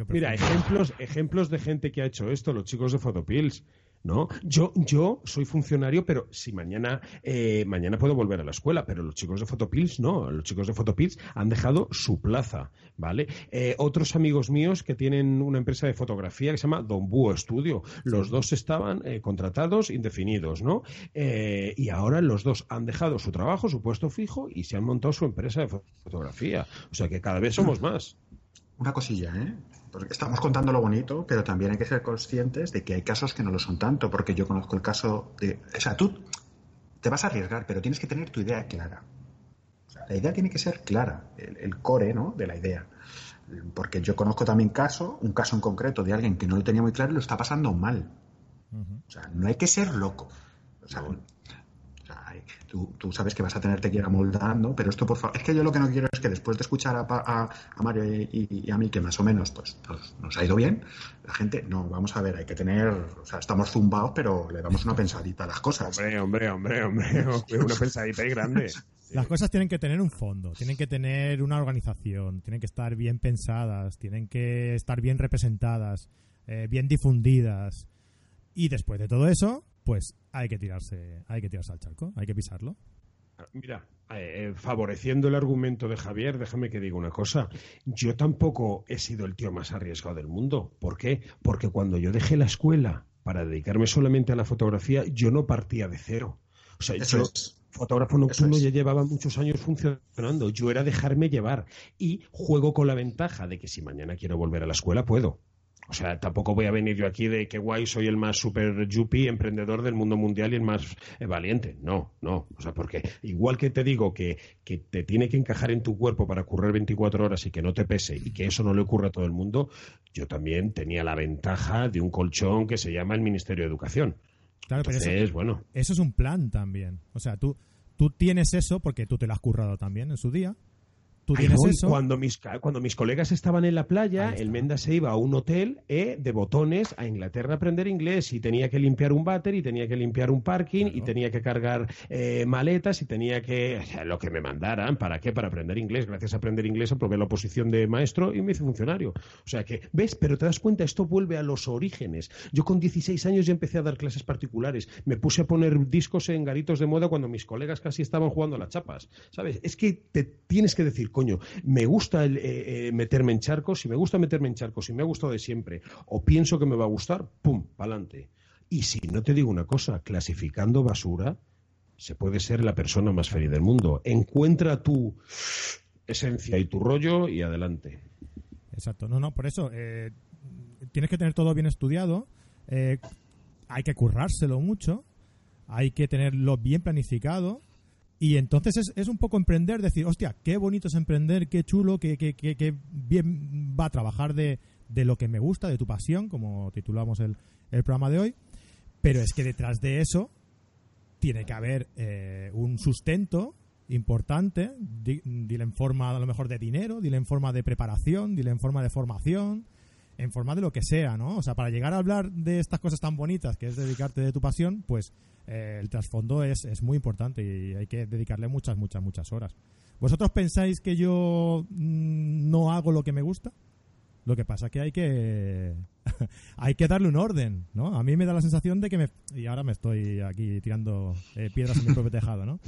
Mira, ejemplos, ejemplos de gente que ha hecho esto, los chicos de Photopills. ¿No? Yo, yo soy funcionario, pero si mañana, eh, mañana puedo volver a la escuela, pero los chicos de Photopills no, los chicos de Photopills han dejado su plaza, ¿vale? Eh, otros amigos míos que tienen una empresa de fotografía que se llama Don Búho Studio, los dos estaban eh, contratados indefinidos, ¿no? y ahora los dos han dejado su trabajo, su puesto fijo y se han montado su empresa de fotografía. O sea que cada vez somos <laughs> más. Una cosilla, ¿eh? Porque estamos contando lo bonito, pero también hay que ser conscientes de que hay casos que no lo son tanto, porque yo conozco el caso de... O sea, tú te vas a arriesgar, pero tienes que tener tu idea clara. la idea tiene que ser clara, el, core ¿no? de la idea. Porque yo conozco también caso, un caso en concreto de alguien que no lo tenía muy claro y lo está pasando mal. O sea, no hay que ser loco. O sea, tú, sabes que vas a tenerte que ir amoldando, pero esto por favor, es que yo lo que no quiero es que después de escuchar a, Mario y, a mí, que más o menos pues, nos ha ido bien, la gente, no, vamos a ver, hay que tener, o sea, estamos zumbados, pero le damos una pensadita a las cosas. Hombre, hombre, hombre, hombre, una pensadita y grande. Las cosas tienen que tener un fondo, tienen que tener una organización, tienen que estar bien pensadas, tienen que estar bien representadas, eh, bien difundidas. Y después de todo eso, pues hay que tirarse, hay que tirarse al charco, hay que pisarlo. Mira, eh, favoreciendo el argumento de Javier, déjame que diga una cosa. Yo tampoco he sido el tío más arriesgado del mundo. ¿Por qué? Porque cuando yo dejé la escuela para dedicarme solamente a la fotografía, yo no partía de cero. O sea, yo, Fotógrafo nocturno ya llevaba muchos años funcionando. Yo era dejarme llevar y juego con la ventaja de que si mañana quiero volver a la escuela puedo. O sea, tampoco voy a venir yo aquí de que guay soy el más super yuppie emprendedor del mundo mundial y el más eh, valiente. No, no. O sea, porque igual que te digo que, que te tiene que encajar en tu cuerpo para correr 24 horas y que no te pese y que eso no le ocurra a todo el mundo, yo también tenía la ventaja de un colchón que se llama el Ministerio de Educación. Claro, pero Entonces, eso, bueno, eso es un plan también. O sea, tú, tú tienes eso porque tú te lo has currado también en su día. Tú tienes eso. Cuando mis, cuando mis colegas estaban en la playa, el Menda se iba a un hotel eh, de botones a Inglaterra a aprender inglés y tenía que limpiar un váter y tenía que limpiar un parking y tenía que cargar eh, maletas y tenía que... o sea, lo que me mandaran. ¿Para qué? Para aprender inglés. Gracias a aprender inglés aprobé la oposición de maestro y me hice funcionario. O sea que, ¿ves? Pero te das cuenta, esto vuelve a los orígenes. Yo con 16 años ya empecé a dar clases particulares. Me puse a poner discos en garitos de moda cuando mis colegas casi estaban jugando a las chapas. ¿Sabes? Es que te tienes que decir, coño, me gusta eh, eh, meterme en charcos, si me gusta meterme en charcos, si me ha gustado de siempre, o pienso que me va a gustar, ¡pum! pa'lante. Y si no te digo una cosa, clasificando basura, se puede ser la persona más feliz del mundo. Encuentra tu esencia y tu rollo y adelante. Exacto, no, no, por eso eh, tienes que tener todo bien estudiado, hay que currárselo mucho, hay que tenerlo bien planificado y entonces es, es un poco emprender, decir, hostia, qué bonito es emprender, qué chulo, qué, qué, qué- qué bien va a trabajar de, de lo que me gusta, de tu pasión, como titulamos el, el programa de hoy, pero es que detrás de eso tiene que haber eh, un sustento importante, di- dile en forma a lo mejor de dinero, dile en forma de preparación, dile en forma de formación, en forma de lo que sea, ¿no? O sea, para llegar a hablar de estas cosas tan bonitas, que es dedicarte de tu pasión, pues eh, el trasfondo es, es muy importante y hay que dedicarle muchas, muchas, muchas horas. ¿Vosotros pensáis que yo mm, no hago lo que me gusta? Lo que pasa que hay que <laughs> hay que darle un orden, ¿no? A mí me da la sensación de que me y ahora me estoy aquí tirando eh, piedras en mi propio tejado, ¿no?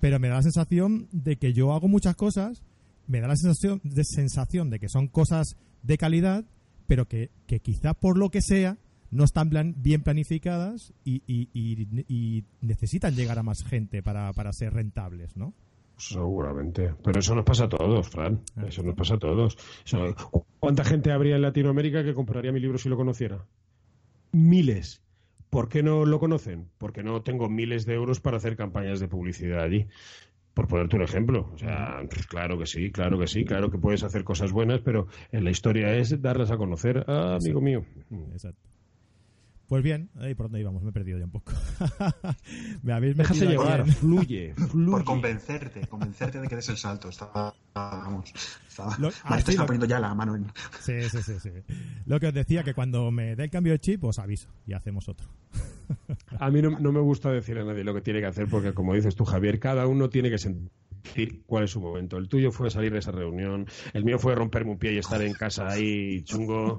Pero me da la sensación de que yo hago muchas cosas, me da la sensación de sensación de que son cosas de calidad, pero que, que quizá por lo que sea no están plan- bien planificadas y, y- y- y necesitan llegar a más gente para, para ser rentables, ¿no? Seguramente. Pero eso nos pasa a todos, Fran. Ah. Eso nos pasa a todos. Eso- ¿Cuánta gente habría en Latinoamérica que compraría mi libro si lo conociera? Miles. ¿Por qué no lo conocen? Porque no tengo miles de euros para hacer campañas de publicidad allí. Por ponerte un ejemplo. O sea, pues claro que sí, claro que sí, claro que puedes hacer cosas buenas, pero en la historia es darlas a conocer, ah, amigo mío. Exacto. Pues bien, ahí por dónde íbamos, me he perdido ya un poco. <laughs> me habéis Déjase llevar, fluye, <laughs> fluye. Por convencerte, convencerte de que des el salto. Estaba, vamos, estaba, Lo- Vale, ah, sí, está poniendo ya la mano en... Sí, sí, sí, sí. Lo que os decía, que cuando me dé el cambio de chip, os aviso y hacemos otro. A mí no, no me gusta decir a nadie lo que tiene que hacer porque, como dices tú, Javier, cada uno tiene que sentir cuál es su momento. El tuyo fue salir de esa reunión, el mío fue romperme un pie y estar en casa ahí chungo.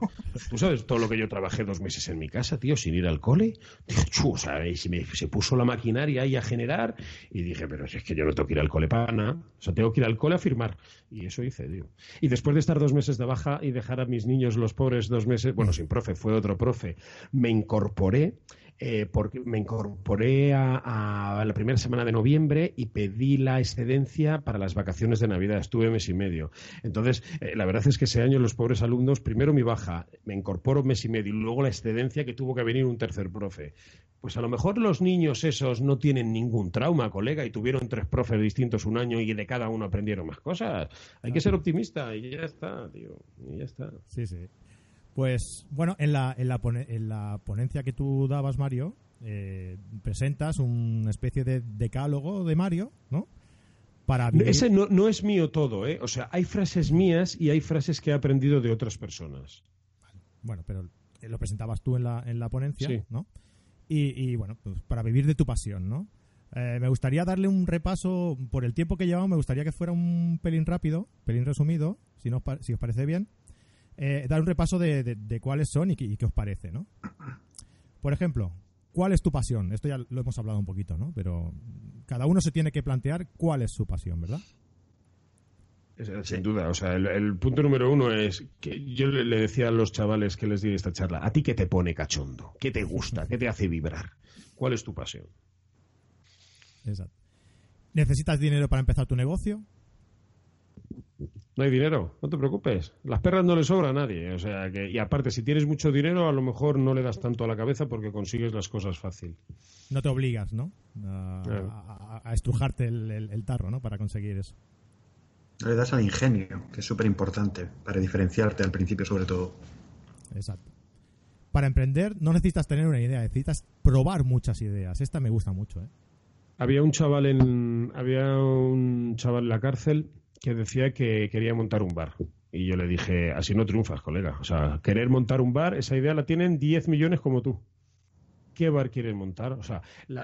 Tú sabes todo lo que yo trabajé dos meses en mi casa, tío, sin ir al cole. Dije, chu, o sea, y se, me, se puso la maquinaria ahí a generar y dije, pero es que yo no tengo que ir al cole para nada. O sea, tengo que ir al cole a firmar. Y eso hice, tío. Y después de estar dos meses de baja y dejar a mis niños, los pobres, dos meses, bueno, sin profe, fue otro profe, me incorporé eh, porque me incorporé a, a la primera semana de noviembre y pedí la excedencia para las vacaciones de Navidad. Estuve mes y medio. Entonces, eh, la verdad es que ese año los pobres alumnos, primero mi baja, me incorporo mes y medio y luego la excedencia que tuvo que venir un tercer profe. Pues a lo mejor los niños esos no tienen ningún trauma, colega, y tuvieron tres profes distintos un año y de cada uno aprendieron más cosas. Hay que ser optimista y ya está, tío. Y ya está. Sí, sí. Pues bueno, en la, en la, pone- en la ponencia que tú dabas, Mario, eh, presentas una especie de decálogo de Mario, ¿no? Para vivir- Ese no, no es mío todo, ¿eh? O sea, hay frases mías y hay frases que he aprendido de otras personas. Bueno, pero eh, lo presentabas tú en la, en la ponencia, Sí. ¿no? Y, y, bueno, pues para vivir de tu pasión, ¿no? Eh, me gustaría darle un repaso, por el tiempo que llevamos, me gustaría que fuera un pelín rápido, pelín resumido, si, no si os parece bien, eh, dar un repaso de, de- de cuáles son y qué, y qué os parece, ¿no? Por ejemplo, ¿cuál es tu pasión? Esto ya lo hemos hablado un poquito, ¿no? Pero cada uno se tiene que plantear cuál es su pasión, ¿verdad? Es- Sin duda, o sea, el, el punto número uno es que yo le, le decía a los chavales que les di esta charla, ¿a ti qué te pone cachondo? ¿Qué te gusta? ¿Qué te hace vibrar? ¿Cuál es tu pasión? Exacto. ¿Necesitas dinero para empezar tu negocio? No hay dinero, no te preocupes. Las perras no le sobra a nadie. O sea que, y aparte, si tienes mucho dinero, a lo mejor no le das tanto a la cabeza porque consigues las cosas fácil. No te obligas, ¿no? A, Claro. a- a- a estrujarte el, el- el tarro, ¿no? Para conseguir eso. No le das al ingenio, que es súper importante para diferenciarte al principio sobre todo. Exacto. Para emprender no necesitas tener una idea, necesitas probar muchas ideas. Esta me gusta mucho, ¿eh? Había un chaval en había un chaval en la cárcel que decía que quería montar un bar. Y yo le dije, así no triunfas, colega. O sea, querer montar un bar, esa idea la tienen 10 millones como tú. ¿Qué bar quieres montar? O sea,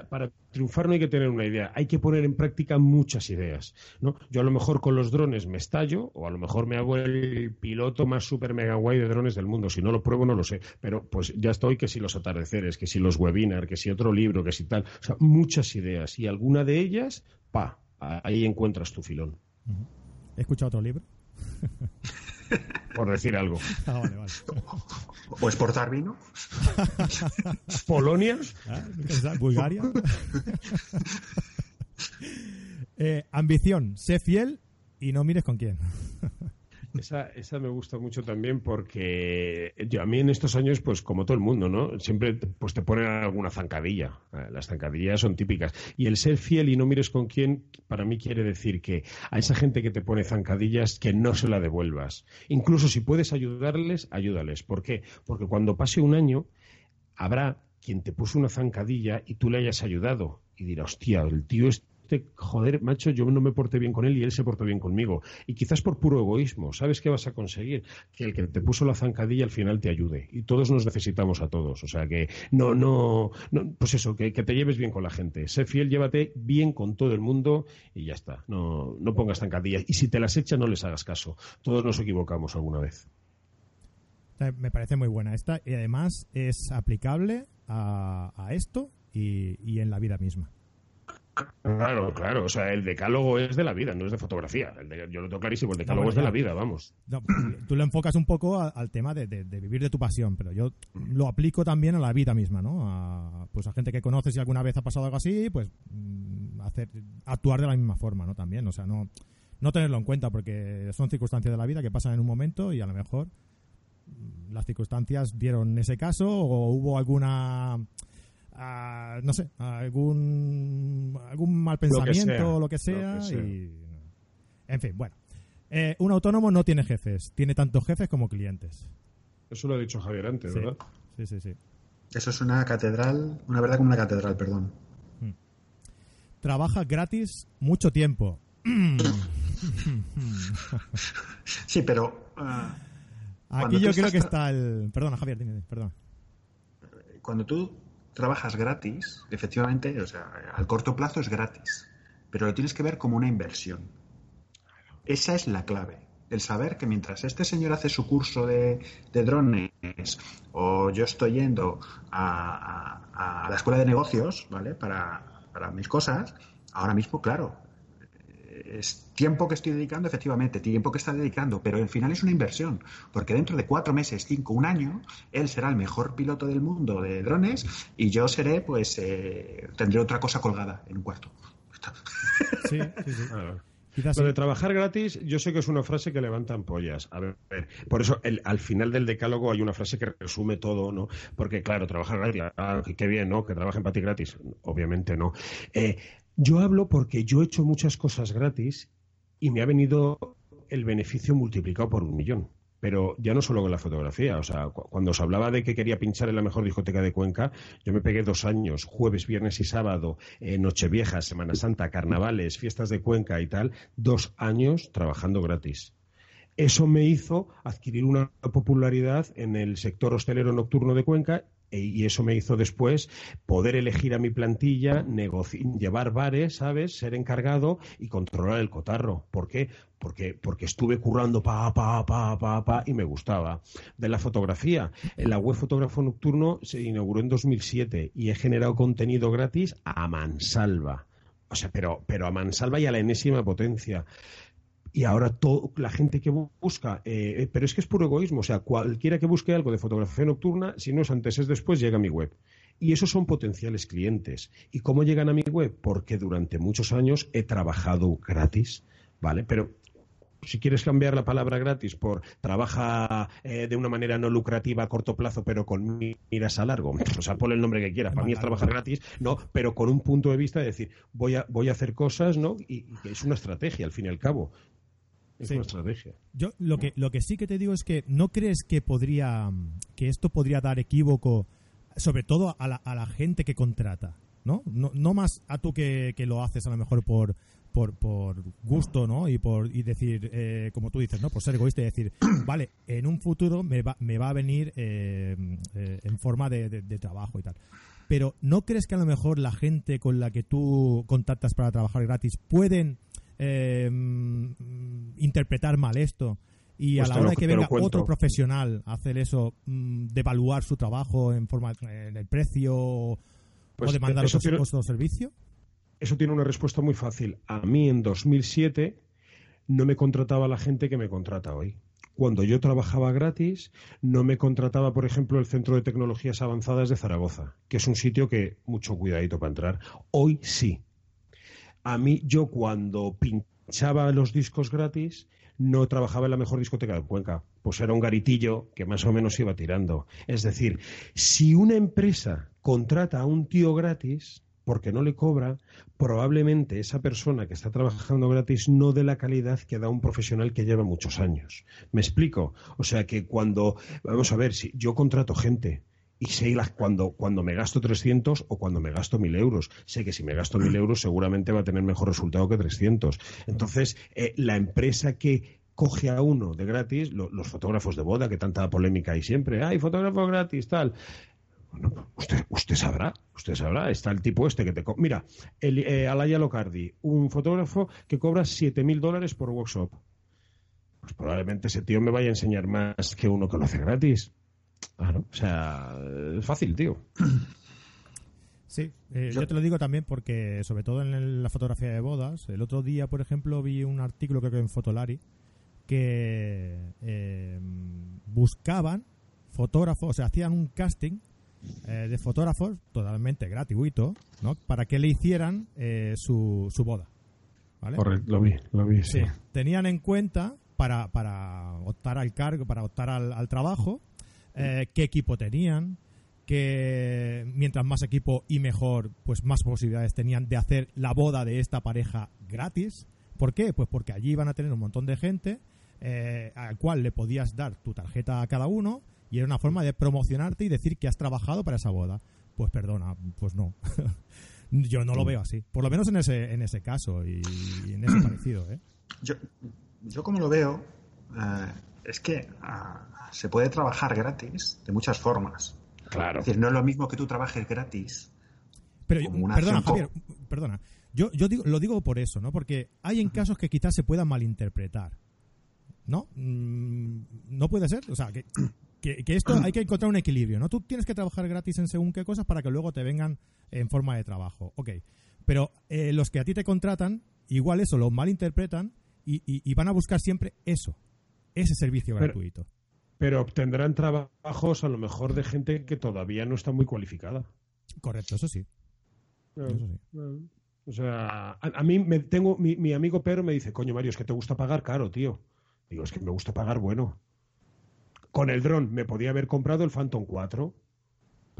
para triunfar no hay que tener una idea, hay que poner en práctica muchas ideas. ¿no? Yo a lo mejor con los drones me estallo, o a lo mejor me hago el piloto más super mega guay de drones del mundo. Si no lo pruebo, no lo sé. Pero pues ya estoy que si los atardeceres, que si los webinars, que si otro libro, que si tal. O sea, muchas ideas. Y alguna de ellas, pa, ahí encuentras tu filón. ¿He escuchado otro libro? <laughs> Por decir algo. <laughs> Ah, vale, vale. O exportar vino. <laughs> Polonia, Ah. ¿Bulgaria? Eh, ambición, sé fiel y no mires con quién. Esa, esa me gusta mucho también porque yo, a mí en estos años, pues como todo el mundo, ¿no? Siempre pues te ponen alguna zancadilla. Eh, Las zancadillas son típicas. Y el ser fiel y no mires con quién, para mí quiere decir que a esa gente que te pone zancadillas, que no se la devuelvas. Incluso si puedes ayudarles, ayúdales. ¿Por qué? Porque cuando pase un año, habrá quien te puso una zancadilla y tú le hayas ayudado. Y dirá, hostia, el tío este, joder, macho, yo no me porté bien con él y él se portó bien conmigo. Y quizás por puro egoísmo, ¿sabes qué vas a conseguir? Que el que te puso la zancadilla al final te ayude. Y todos nos necesitamos a todos. O sea que no, no, no pues eso, que, te lleves bien con la gente. Sé fiel, llévate bien con todo el mundo y ya está. No, no pongas zancadillas. Y si te las echan, no les hagas caso. Todos nos equivocamos alguna vez. Eh, Me parece muy buena esta y además es aplicable a, esto y en la vida misma. Claro, claro. O sea, el decálogo es de la vida, no es de fotografía. El de- yo lo tengo clarísimo, el decálogo es de la vida, vamos. No, tú lo enfocas un poco a- al tema de, de- de vivir de tu pasión, pero yo lo aplico también a la vida misma, ¿no? A, pues a gente que conoces y alguna vez ha pasado algo así, pues mm, hacer, actuar de la misma forma, ¿no? También, o sea, no, no tenerlo en cuenta porque son circunstancias de la vida que pasan en un momento y a lo mejor mm, las circunstancias dieron ese caso o hubo alguna ah, no sé algún algún mal pensamiento sea, o lo que sea, lo que sea. y en fin bueno Eh, un autónomo no tiene jefes tiene tantos jefes como clientes Eso lo ha dicho Javier antes, Sí. ¿verdad? sí sí sí Eso es una catedral, una verdad como una catedral, perdón. trabaja gratis mucho tiempo Sí, pero ah, aquí yo creo que tra- está el perdona Javier dime, dime, perdona cuando tú trabajas gratis, efectivamente, o sea, al corto plazo es gratis, pero lo tienes que ver como una inversión. Esa es la clave. El saber que mientras este señor hace su curso de, drones o yo estoy yendo a, la escuela de negocios, ¿vale? Para mis cosas, ahora mismo, claro, es tiempo que estoy dedicando, efectivamente, tiempo que está dedicando, pero al final es una inversión, porque dentro de cuatro meses, cinco, un año, él será el mejor piloto del mundo de drones y yo seré, pues, eh, tendré otra cosa colgada en un cuarto. sí sí sí quizás Lo sí. de trabajar gratis, yo sé que es una frase que levantan pollas. A ver, por eso el- al final del decálogo hay una frase que resume todo, ¿no? Porque, claro, trabajar gratis, ah, qué bien, ¿no? Que trabajen para ti gratis. Obviamente no. Eh, yo hablo porque yo he hecho muchas cosas gratis y me ha venido el beneficio multiplicado por un millón. Pero ya no solo con la fotografía, o sea, cu- cuando os hablaba de que quería pinchar en la mejor discoteca de Cuenca, yo me pegué dos años, jueves, viernes y sábado, eh, Nochevieja, Semana Santa, carnavales, fiestas de Cuenca y tal, dos años trabajando gratis. Eso me hizo adquirir una popularidad en el sector hostelero nocturno de Cuenca y eso me hizo después poder elegir a mi plantilla, llevar bares, ¿sabes? Ser encargado y controlar el cotarro. ¿Por qué? Porque, porque estuve currando pa, pa, pa, pa, pa y me gustaba. De la fotografía, en la web Fotógrafo Nocturno se inauguró en 2007 y he generado contenido gratis a mansalva. O sea, pero, pero a mansalva y a la enésima potencia. Y ahora todo, la gente que bu- busca, eh, eh, pero es que es puro egoísmo, o sea, cualquiera que busque algo de fotografía nocturna, si no es antes es después, llega a mi web. Y esos son potenciales clientes. ¿Y cómo llegan a mi web? Porque durante muchos años he trabajado gratis, ¿vale? Pero si quieres cambiar la palabra gratis por trabaja eh, de una manera no lucrativa a corto plazo, pero con miras a largo, <laughs> o sea, ponle el nombre que quieras. Para mí es trabajar gratis, no, pero con un punto de vista de decir, voy a, voy a hacer cosas, ¿no? Y, es una estrategia, al fin y al cabo. Es una estrategia. Yo lo que, lo que sí que te digo es que no crees que podría, que esto podría dar equívoco, sobre todo a la, a la gente que contrata. ¿no? No, no más a tú que, que, lo haces a lo mejor por, por, por gusto, ¿no? Y por y decir, eh, como tú dices, ¿no? Por ser egoísta y decir, <clears throat> vale, en un futuro me va, me va a venir eh, eh, en forma de, de, trabajo y tal. Pero ¿no crees que a lo mejor la gente con la que tú contactas para trabajar gratis pueden interpretar mal esto? Y a pues la hora de que venga otro profesional a hacer eso, mm, de evaluar su trabajo en forma en el precio o pues de mandar otros costos de servicio? Eso tiene una respuesta muy fácil. A mí en 2007 no me contrataba la gente que me contrata hoy. Cuando yo trabajaba gratis, no me contrataba, por ejemplo, el Centro de Tecnologías Avanzadas de Zaragoza, que es un sitio que mucho cuidadito para entrar. Hoy sí. A mí, yo cuando pinchaba los discos gratis, no trabajaba en la mejor discoteca de Cuenca. Pues era un garitillo que más o menos iba tirando. Es decir, si una empresa contrata a un tío gratis, porque no le cobra, probablemente esa persona que está trabajando gratis no dé la calidad que da un profesional que lleva muchos años. ¿Me explico? O sea que cuando, vamos a ver, si yo contrato gente y sé cuando, cuando me gasto 300 o cuando me gasto 1000 euros. Sé que si me gasto 1000 euros seguramente va a tener mejor resultado que 300. Entonces, eh, la empresa que coge a uno de gratis, los fotógrafos de boda, que tanta polémica hay siempre, hay fotógrafo gratis, tal. Bueno, usted, usted sabrá, usted sabrá. Está el tipo este que te... Mira, el, eh, Alaya Locardi, un fotógrafo que cobra 7.000 dólares por workshop. Pues probablemente ese tío me vaya a enseñar más que uno que lo hace gratis. Claro, o sea, es fácil, tío. <clears throat> Sí, eh, yo... te lo digo también porque, sobre todo en la fotografía de bodas, el otro día, por ejemplo, vi un artículo creo que en Fotolari que eh, buscaban fotógrafos, o sea, hacían un casting eh, de fotógrafos totalmente gratuito, ¿no? Para que le hicieran eh, su, su boda. ¿vale? Correcto, lo vi, lo vi, sí. Tenían en cuenta para, para optar al cargo, para optar al, trabajo, eh, qué equipo tenían, que mientras más equipo y mejor, pues más posibilidades tenían de hacer la boda de esta pareja gratis. ¿Por qué? Pues porque allí iban a tener un montón de gente al cual le podías dar tu tarjeta a cada uno y era una forma de promocionarte y decir que has trabajado para esa boda. Pues perdona, pues no. <laughs> yo no lo veo así. Por lo menos en ese, en ese caso y, en ese <clears throat> parecido. ¿eh? Yo, yo como lo veo, eh, es que ah, se puede trabajar gratis de muchas formas. Claro. Es decir, no es lo mismo que tú trabajes gratis. Pero perdona, Javier, perdona. Yo, yo digo, lo digo por eso, ¿no? Porque hay en casos que quizás se puedan malinterpretar. ¿No? Mm, no puede ser. O sea, que que, esto hay que encontrar un equilibrio, ¿no? Tú tienes que trabajar gratis en según qué cosas para que luego te vengan en forma de trabajo. Ok. Pero eh, los que a ti te contratan, igual eso lo malinterpretan y, y, van a buscar siempre eso, ese servicio gratuito. Pero obtendrán trabajos a lo mejor de gente que todavía no está muy cualificada. Correcto, eso sí. eso sí. O sea, a, mí me tengo mi, mi amigo Pedro me dice, coño Mario, es que te gusta pagar caro, tío. Digo, es que me gusta pagar bueno. Con el dron me podía haber comprado el Phantom 4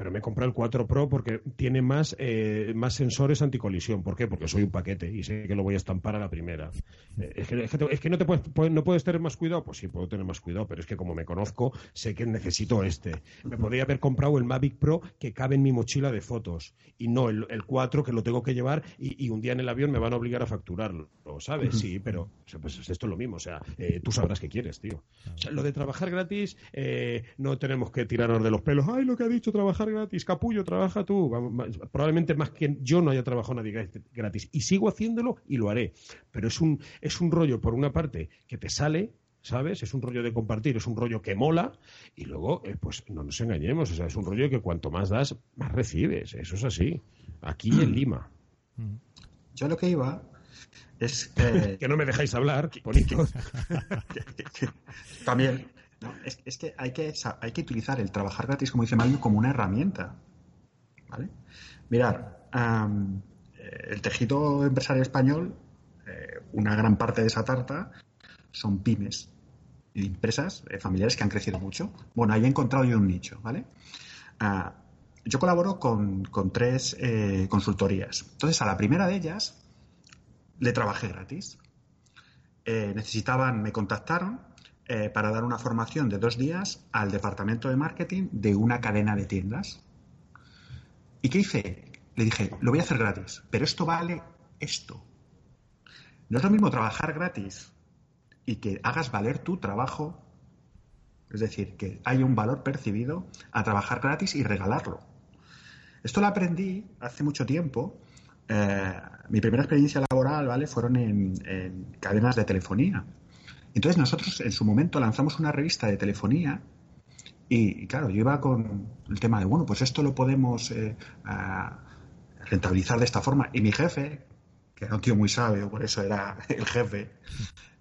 pero me he comprado el 4 Pro porque tiene más, eh, más sensores anticolisión. ¿Por qué? Porque soy un paquete y sé que lo voy a estampar a la primera. Eh, es, que, no, te puedes, no puedes tener más cuidado. Pues sí, puedo tener más cuidado, pero es que como me conozco, sé que necesito este. Me podría haber comprado el Mavic Pro que cabe en mi mochila de fotos y no el, el 4 que lo tengo que llevar y, un día en el avión me van a obligar a facturarlo. ¿Sabes? Sí, pero pues esto es lo mismo. O sea, eh, tú sabrás qué quieres, tío. O sea, lo de trabajar gratis, no tenemos que tirarnos de los pelos. ¡Ay, lo que ha dicho trabajar gratis, capullo, trabaja tú. Probablemente más que yo no haya trabajado nadie gratis. Y sigo haciéndolo y lo haré. Pero es un, es un rollo, por una parte, que te sale, ¿sabes? Es un rollo de compartir, es un rollo que mola y luego, eh, pues no nos engañemos, o sea, es un rollo que cuanto más das, más recibes, eso es así, aquí en Lima. Yo lo que iba es... que no me dejáis hablar, También, es, que, hay que hay que utilizar el trabajar gratis, como dice Mario, como una herramienta. ¿vale? Mirar, el tejido empresarial español, eh, una gran parte de esa tarta son pymes, empresas eh, familiares que han crecido mucho. Bueno, ahí he encontrado yo un nicho, ¿vale? Ah, yo colaboro con, tres eh, consultorías. Entonces, a la primera de ellas le trabajé gratis. necesitaban, me contactaron para dar una formación de dos días al departamento de marketing de una cadena de tiendas. ¿Y qué hice? Le dije, lo voy a hacer gratis, pero esto vale esto. No es lo mismo trabajar gratis y que hagas valer tu trabajo, es decir, que haya un valor percibido a trabajar gratis y regalarlo. Esto lo aprendí hace mucho tiempo. Eh, mi primera experiencia laboral, ¿vale? Fueron en, cadenas de telefonía. Entonces nosotros en su momento lanzamos una revista de telefonía y, claro, yo iba con el tema de, bueno, pues esto lo podemos eh, rentabilizar de esta forma. Y mi jefe, que era un tío muy sabio, por eso era <laughs> el jefe,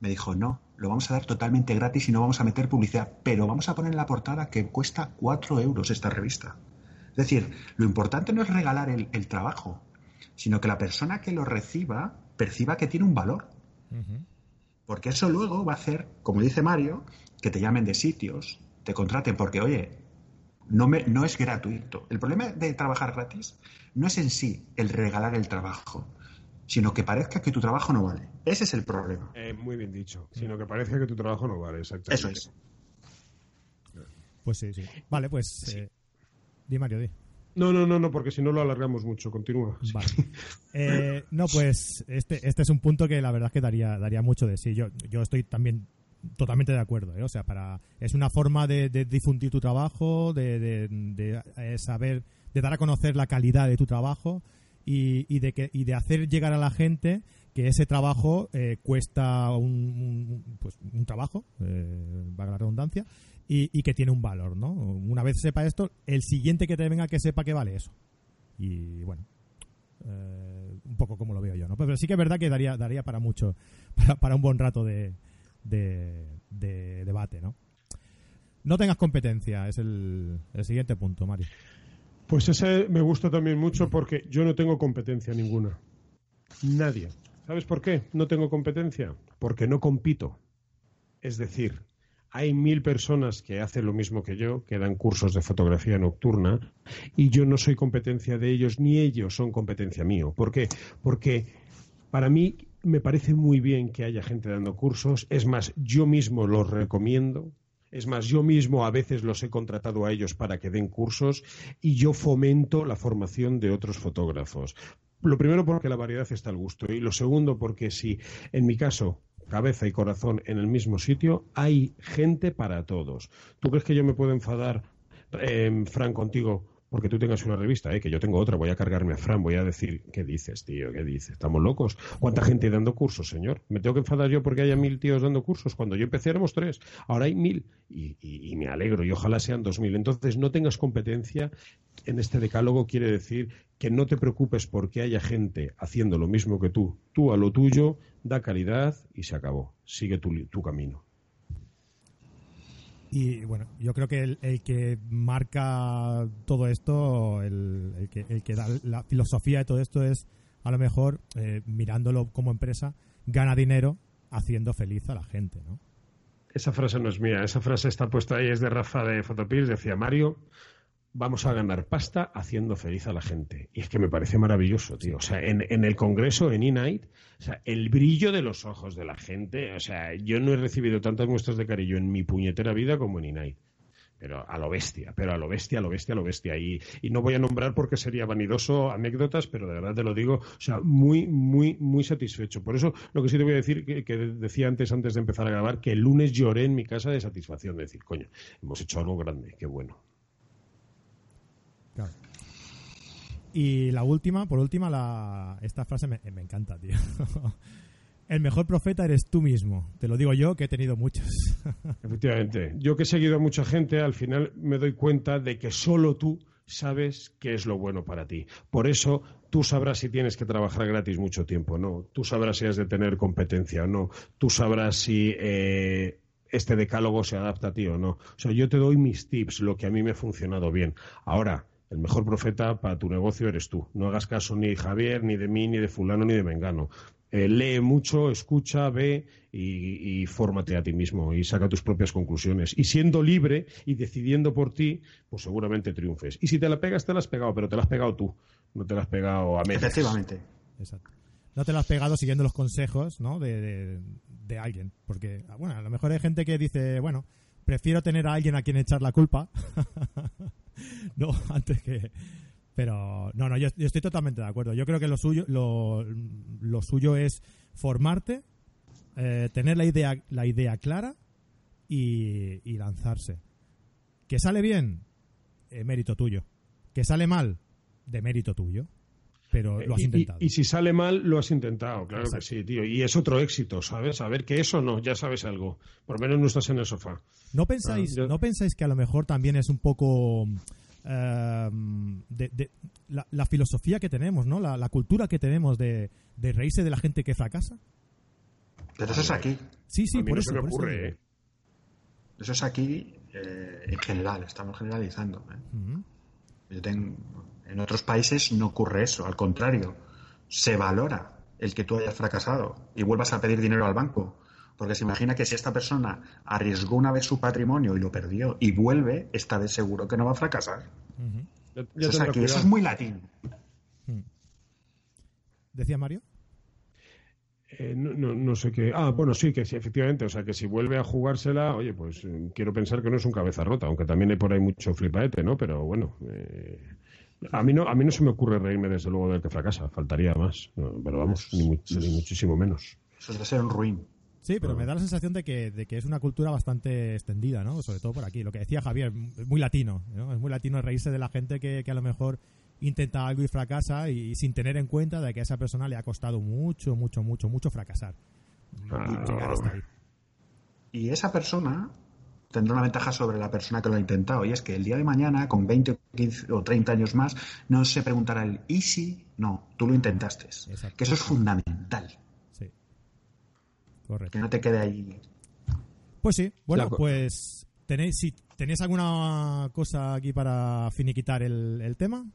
me dijo, no, lo vamos a dar totalmente gratis y no vamos a meter publicidad, pero vamos a poner en la portada que cuesta cuatro euros esta revista. Es decir, lo importante no es regalar el, trabajo, sino que la persona que lo reciba perciba que tiene un valor. Porque eso luego va a hacer, como dice Mario, que te llamen de sitios, te contraten, porque oye, no, me, no es gratuito. El problema de trabajar gratis no es en sí el regalar el trabajo, sino que parezca que tu trabajo no vale. Ese es el problema. Eh, muy bien dicho. Sino que parezca que tu trabajo no vale, exactamente. Eso es. Pues sí, sí. Vale, pues. Eh, di Mario, di. No, no, no, no, porque si no lo alargamos mucho. Continúa. Vale. <laughs> Eh, no, pues este, este es un punto que la verdad es que daría, daría mucho de sí. Yo, yo estoy también totalmente de acuerdo. O sea, para es una forma de, difundir tu trabajo, de, de, saber, de dar a conocer la calidad de tu trabajo y, de que, y de hacer llegar a la gente que ese trabajo eh, cuesta un, pues, un trabajo, eh, valga la redundancia, y, que tiene un valor, ¿no? Una vez sepa esto, el siguiente que te venga que sepa que vale eso. Y bueno, eh, un poco como lo veo yo, ¿no? Pero sí que es verdad que daría, daría para mucho, <laughs> para, un buen rato de, de, debate, ¿no? No tengas competencia, es el, el siguiente punto, Mario. Pues ese me gusta también mucho porque yo no tengo competencia ninguna. Nadie. ¿Sabes por qué no tengo competencia? Porque no compito. Es decir, hay mil personas que hacen lo mismo que yo, que dan cursos de fotografía nocturna, y yo no soy competencia de ellos, ni ellos son competencia mío. ¿Por qué? Porque para mí me parece muy bien que haya gente dando cursos. Es más, yo mismo los recomiendo. Es más, yo mismo a veces los he contratado a ellos para que den cursos y yo fomento la formación de otros fotógrafos. Lo primero porque la variedad está al gusto y lo segundo porque si en mi caso cabeza y corazón en el mismo sitio, hay gente para todos. ¿Tú crees que yo me puedo enfadar, eh, Fran, contigo porque tú tengas una revista, ¿eh? que yo tengo otra, voy a cargarme a Fran, voy a decir, ¿qué dices, tío? ¿Qué dices? ¿Estamos locos? ¿Cuánta gente dando cursos, señor? ¿Me tengo que enfadar yo porque haya mil tíos dando cursos? Cuando yo empecé éramos tres, ahora hay mil y me alegro y ojalá sean dos mil. Entonces, no tengas competencia en este decálogo quiere decir que no te preocupes porque haya gente haciendo lo mismo que tú. Tú a lo tuyo, da calidad y se acabó. Sigue tu camino. Y bueno, yo creo que el, que marca todo esto, el, que, el, que, da la filosofía de todo esto es, a lo mejor, eh, mirándolo como empresa, gana dinero haciendo feliz a la gente, ¿no? Esa frase no es mía, esa frase está puesta ahí, es de Rafa de Fotopills, decía Mario, vamos a ganar pasta haciendo feliz a la gente. Y es que me parece maravilloso, tío. O sea, en, en el Congreso, en E-Night, o sea, el brillo de los ojos de la gente, o sea, yo no he recibido tantas muestras de cariño en mi puñetera vida como en E-Night. Pero a lo bestia, pero a lo bestia, a lo bestia, a lo bestia. Y, y no voy a nombrar porque sería vanidoso anécdotas, pero de verdad te lo digo, o sea, muy, muy, muy satisfecho. Por eso, lo que sí te voy a decir, que, decía antes, antes de empezar a grabar, que el lunes lloré en mi casa de satisfacción, de decir, coño, hemos hecho algo grande, qué bueno. Y la última, por última, la, esta frase me, encanta, tío. <laughs> El mejor profeta eres tú mismo. Te lo digo yo, que he tenido muchos. <laughs> Efectivamente. Yo que he seguido a mucha gente, al final me doy cuenta de que solo tú sabes qué es lo bueno para ti. Por eso tú sabrás si tienes que trabajar gratis mucho tiempo no. Tú sabrás si has de tener competencia o no. Tú sabrás si eh, este decálogo se adapta a ti o no. O sea, yo te doy mis tips, lo que a mí me ha funcionado bien. Ahora, El mejor profeta para tu negocio eres tú. No hagas caso ni de Javier, ni de mí, ni de fulano, ni de Mengano. Eh, lee mucho, escucha, ve y, y, fórmate a ti mismo y saca tus propias conclusiones. Y siendo libre y decidiendo por ti, pues seguramente triunfes. Y si te la pegas, te la has pegado, pero te la has pegado tú, no te la has pegado a medias. Efectivamente. Exacto. No te la has pegado siguiendo los consejos ¿no? de, de, de alguien. Porque, bueno, a lo mejor hay gente que dice, bueno, prefiero tener a alguien a quien echar la culpa. <laughs> <laughs> no, antes que pero no, no, yo, yo, estoy totalmente de acuerdo. Yo creo que lo suyo, lo, lo suyo es formarte, eh, tener la idea, la idea clara y, y lanzarse. Que sale bien, eh, mérito tuyo. Que sale mal, de mérito tuyo. Pero lo has y, intentado. Y, y, si sale mal, lo has intentado, claro Exacto. que sí, tío. Y es otro éxito, ¿sabes? Saber que eso no, ya sabes algo. Por lo menos no estás en el sofá. ¿No pensáis, ah, yo... ¿no pensáis que a lo mejor también es un poco Uh, de, de la, la, filosofía que tenemos, ¿no? La, la cultura que tenemos de, de, reírse de la gente que fracasa. Pero eso es aquí. Sí, sí, por no eso. Se me por ocurre, eso. ¿eh? Eso es aquí eh, en general, estamos generalizando. ¿eh? Uh -huh. Yo tengo, en otros países no ocurre eso, al contrario, se valora el que tú hayas fracasado y vuelvas a pedir dinero al banco. Porque se imagina que si esta persona arriesgó una vez su patrimonio y lo perdió y vuelve, está de seguro que no va a fracasar. Uh -huh. yo, yo eso, es aquí, eso es muy latín. Hmm. ¿Decía Mario? Eh, no, no, no, sé qué. Ah, bueno, sí, que sí, efectivamente. O sea, que si vuelve a jugársela, oye, pues eh, quiero pensar que no es un cabeza rota, aunque también hay por ahí mucho flipaete, ¿no? Pero bueno, eh, a, mí no a mí no se me ocurre reírme desde luego del que fracasa, faltaría más. No, pero vamos, ni, mu ni, muchísimo menos. Eso debe ser un ruin. Sí, pero me da la sensación de que, de que, es una cultura bastante extendida, ¿no? Sobre todo por aquí. Lo que decía Javier, es muy latino, ¿no? Es muy latino reírse de la gente que, que a lo mejor intenta algo y fracasa y, y, sin tener en cuenta de que a esa persona le ha costado mucho, mucho, mucho, mucho fracasar. Ah, llegar hasta ahí. Y esa persona tendrá una ventaja sobre la persona que lo ha intentado y es que el día de mañana, con 20 o 15 o 30 años más, no se preguntará el ¿y si? No, tú lo intentaste. Exacto. Que eso es fundamental. Correcto. Que no te quede ahí. Pues sí, bueno, pues tenéis, si tenéis alguna cosa aquí para finiquitar el, el tema.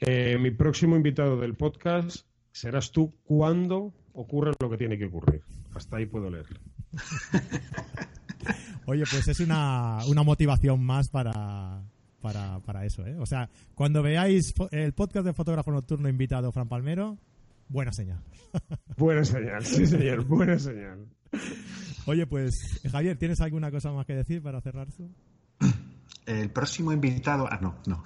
Eh, mi próximo invitado del podcast serás tú cuando ocurra lo que tiene que ocurrir. Hasta ahí puedo leer. <laughs> Oye, pues es una, una motivación más para, para, para, eso, ¿eh? O sea, cuando veáis el podcast de fotógrafo nocturno invitado Fran Palmero, buena señal. buena señal, sí señor, buena señal. Oye, pues Javier, ¿tienes alguna cosa más que decir para cerrar esto? El próximo invitado. Ah, no, no.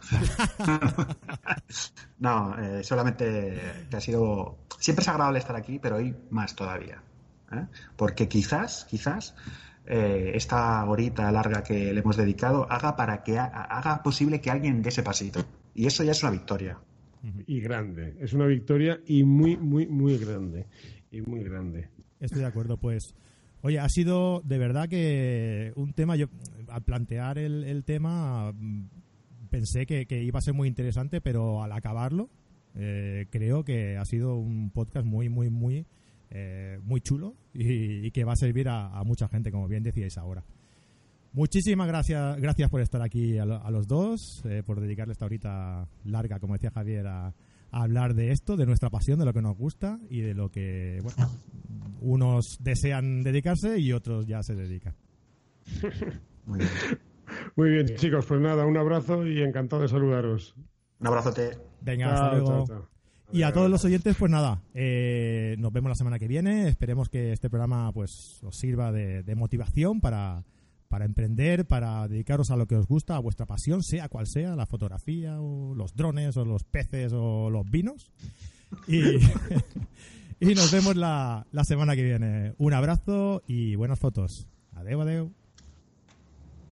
<laughs> no, eh, solamente que ha sido. Siempre es agradable estar aquí, pero hoy más todavía. ¿eh? Porque quizás, quizás, eh, esta horita larga que le hemos dedicado haga para que ha, haga posible que alguien dé ese pasito. Y eso ya es una victoria. Y grande. Es una victoria y muy, muy, muy grande. Y muy grande. Estoy de acuerdo, pues. Oye, ha sido de verdad que un tema, yo al plantear el, el tema pensé que, que, iba a ser muy interesante, pero al acabarlo eh, creo que ha sido un podcast muy, muy, muy, eh, muy chulo y, y, que va a servir a, a, mucha gente, como bien decíais ahora. Muchísimas gracias, gracias por estar aquí a, lo, a los dos, eh, por dedicarle esta horita larga, como decía Javier, a, a hablar de esto, de nuestra pasión, de lo que nos gusta y de lo que, bueno, unos desean dedicarse y otros ya se dedican. Muy bien. Muy bien, chicos, pues nada, un abrazo y encantado de saludaros. Un abrazote. Venga, hasta chao, luego. Chao, chao. Y a todos los oyentes, pues nada, eh, nos vemos la semana que viene. Esperemos que este programa pues os sirva de, de motivación para, para emprender, para dedicaros a lo que os gusta, a vuestra pasión, sea cual sea, la fotografía o los drones o los peces o los vinos. Y, <laughs> y nos vemos la, la semana que viene. Un abrazo y buenas fotos. Adeu, adeu.